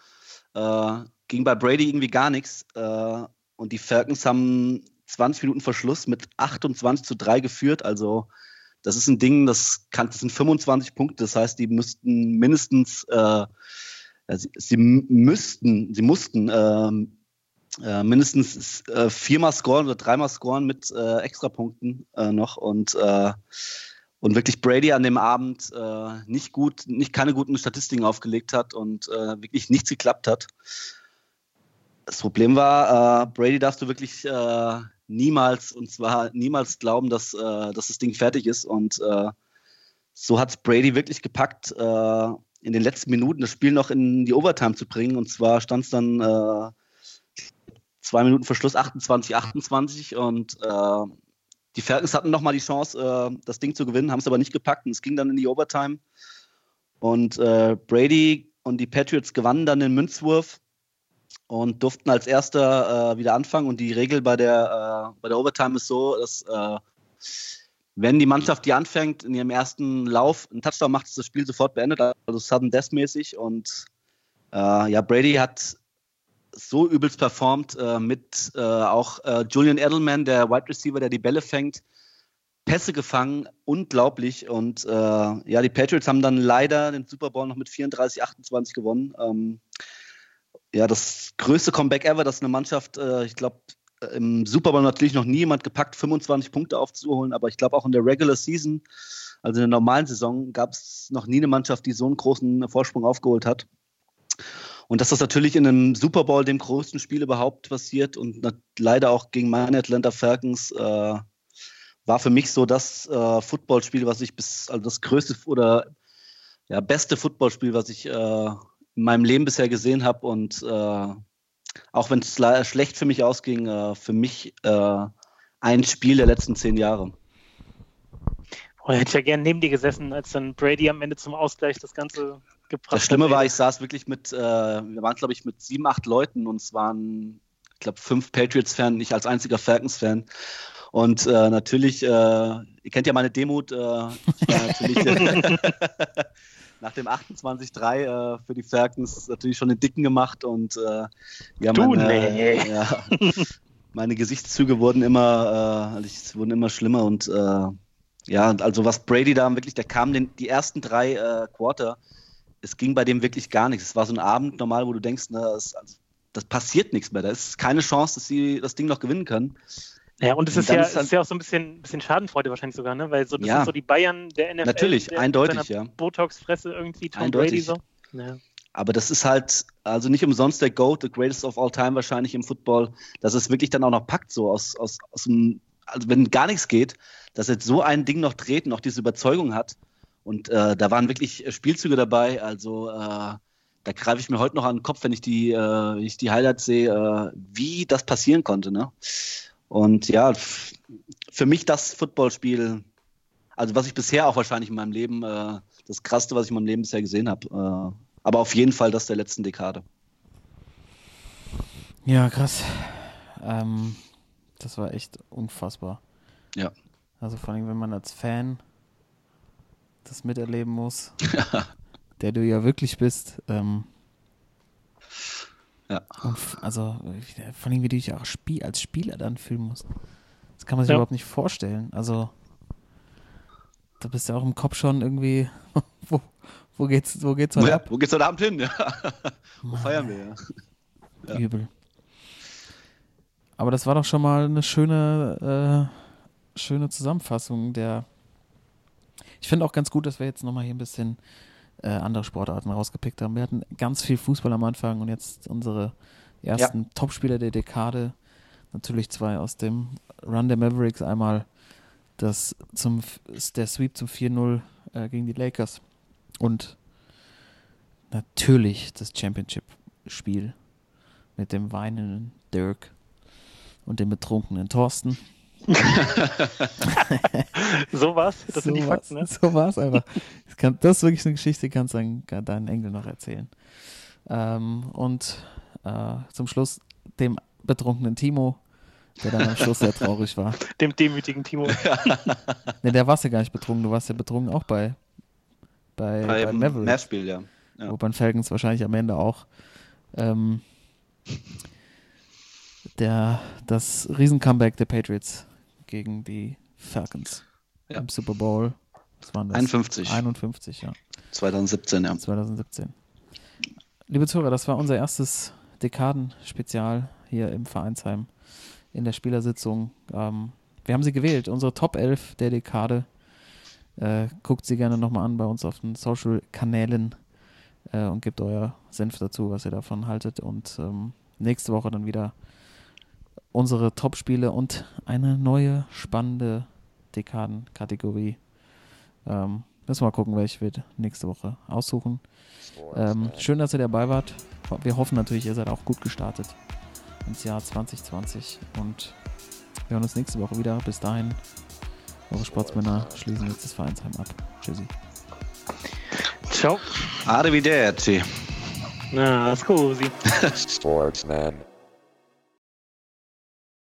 ging bei Brady irgendwie gar nichts äh, und die Falcons haben 20 Minuten Verschluss mit 28 zu 3 geführt, also das ist ein Ding, das, kann, das sind 25 Punkte. Das heißt, die müssten mindestens, äh, sie, sie müssten, sie mussten ähm, äh, mindestens äh, viermal scoren oder dreimal scoren mit äh, Extrapunkten äh, noch und äh, und wirklich Brady an dem Abend äh, nicht gut, nicht keine guten Statistiken aufgelegt hat und äh, wirklich nichts geklappt hat. Das Problem war, äh, Brady darfst du wirklich äh, niemals, und zwar niemals glauben, dass, äh, dass das Ding fertig ist. Und äh, so hat es Brady wirklich gepackt, äh, in den letzten Minuten das Spiel noch in die Overtime zu bringen. Und zwar stand es dann äh, zwei Minuten vor Schluss 28, 28 und äh, die Falcons hatten nochmal die Chance, das Ding zu gewinnen, haben es aber nicht gepackt und es ging dann in die Overtime. Und Brady und die Patriots gewannen dann den Münzwurf und durften als erster äh, wieder anfangen. Und die Regel bei der, äh, bei der Overtime ist so, dass äh, wenn die Mannschaft, die anfängt, in ihrem ersten Lauf einen Touchdown macht, ist das Spiel sofort beendet, also Sudden Death mäßig. Und äh, ja, Brady hat so übelst performt äh, mit äh, auch Julian Edelman, der Wide Receiver, der die Bälle fängt, Pässe gefangen, unglaublich. Und ja, die Patriots haben dann leider den Super Bowl noch mit 34, 28 gewonnen. Ähm, ja, das größte Comeback ever, dass eine Mannschaft, äh, ich glaube, im Super Bowl natürlich noch nie jemand gepackt, 25 Punkte aufzuholen, aber ich glaube auch in der Regular Season, also in der normalen Saison, gab es noch nie eine Mannschaft, die so einen großen Vorsprung aufgeholt hat. Und dass das natürlich in einem Super Bowl, dem größten Spiel überhaupt passiert und leider auch gegen meine Atlanta Falcons, äh, war für mich so das äh, Footballspiel, was ich bis, also das größte oder ja, beste Footballspiel, was ich äh, in meinem Leben bisher gesehen habe. Und äh, auch wenn es schlecht für mich ausging, äh, für mich äh, ein Spiel der letzten zehn Jahre. Oh, hätte ich ja gern neben dir gesessen, als dann Brady am Ende zum Ausgleich das Ganze gebracht Das Schlimme hat. war, ich saß wirklich mit, äh, wir waren, glaube ich, mit sieben, acht Leuten und es waren, ich glaube, fünf Patriots-Fan, ich als einziger Falcons-Fan. Und äh, natürlich, äh, ihr kennt ja meine Demut, äh, ich war natürlich, (laughs) (laughs) nach dem 28-3 äh, für die Falcons natürlich schon den Dicken gemacht und äh, ja, Du, meine, nee. ja, (laughs) meine Gesichtszüge wurden immer, äh, ich- wurden immer schlimmer und äh, ja, also was Brady da wirklich, der kam den, die ersten drei äh, Quarter, es ging bei dem wirklich gar nichts. Es war so ein Abend normal, wo du denkst, na, das, also, das passiert nichts mehr. Da ist keine Chance, dass sie das Ding noch gewinnen können. Ja, und es Und ist dann ja, ist dann- ist ja auch so ein bisschen, bisschen Schadenfreude wahrscheinlich sogar, ne? Weil so, das Ja. sind so die Bayern der NFL. Natürlich, der, eindeutig, ja. Botox-Fresse irgendwie, Tom Eindeutig. Brady so. Ja. Aber das ist halt, also nicht umsonst der GOAT, the greatest of all time wahrscheinlich im Football, dass es wirklich dann auch noch packt, so aus, aus, aus dem, also wenn gar nichts geht, dass jetzt so ein Ding noch dreht und auch diese Überzeugung hat. Und äh, da waren wirklich äh, Spielzüge dabei, also äh, da greife ich mir heute noch an den Kopf, wenn ich die, äh, wenn ich die Highlights sehe, äh, wie das passieren konnte. Ne? Und ja, für mich das Footballspiel, also was ich bisher auch wahrscheinlich in meinem Leben, äh, das krasseste, was ich in meinem Leben bisher gesehen habe. Äh, aber auf jeden Fall das der letzten Dekade. Ja, krass. Ähm, das war echt unfassbar. Ja. Also vor allem, wenn man als Fan das miterleben muss, (laughs) der du ja wirklich bist. Ähm, Ja. also wie- vor allem, wie du dich auch Spiel, als Spieler dann fühlen musst. Das kann man sich Ja. überhaupt nicht vorstellen. Also da bist du auch im Kopf schon irgendwie, (laughs) wo, wo geht's, wo geht's Wo, heute ab? wo geht's heute Abend hin? Ja. (laughs) wo Mann, feiern wir? Ja. Ja. Übel. Aber das war doch schon mal eine schöne, äh, schöne Zusammenfassung der. Ich finde auch ganz gut, dass wir jetzt nochmal hier ein bisschen äh, andere Sportarten rausgepickt haben. Wir hatten ganz viel Fußball am Anfang und jetzt unsere ersten Topspieler der Dekade. Natürlich zwei aus dem Run der Mavericks. Einmal das zum, der Sweep zum 4-0 äh, gegen die Lakers und natürlich das Championship-Spiel mit dem weinenden Dirk und dem betrunkenen Thorsten. So war's. Das sind die so Fakten, ne? war's- So war es einfach. Das, kann, das ist wirklich eine Geschichte, die kannst du deinen, deinen Enkel noch erzählen. Ähm, und äh, zum Schluss dem betrunkenen Timo, der dann am Schluss sehr traurig war. Dem demütigen Timo. (laughs) Ne, der warst ja gar nicht betrunken, du warst ja betrunken auch bei, bei, bei, Beim Mavericks. Mavs-Spiel, ja. Ja. Wo bei den Falcons wahrscheinlich am Ende auch ähm, der, das Riesen-Comeback der Patriots gegen die Falcons Ja. im Super Bowl. Was waren das? 51. 51, ja. 2017, ja. 2017. Liebe Zuhörer, das war unser erstes Dekaden-Spezial hier im Vereinsheim in der Spielersitzung. Ähm, wir haben sie gewählt, unsere Top 11 der Dekade. Äh, guckt sie gerne nochmal an bei uns auf den Social-Kanälen äh, und gebt euer Senf dazu, was ihr davon haltet. Und ähm, nächste Woche dann wieder unsere Top-Spiele und eine neue spannende Dekaden-Kategorie. Ähm, müssen wir mal gucken, welche wir nächste Woche aussuchen. Ähm, schön, dass ihr dabei wart. Wir hoffen natürlich, ihr seid auch gut gestartet ins Jahr 2020 und wir hören uns nächste Woche wieder. Bis dahin, eure Sportsmänner schließen jetzt das Vereinsheim ab. Tschüssi. Ciao. Arrivederci. Na, scusi. (laughs) Sportsman.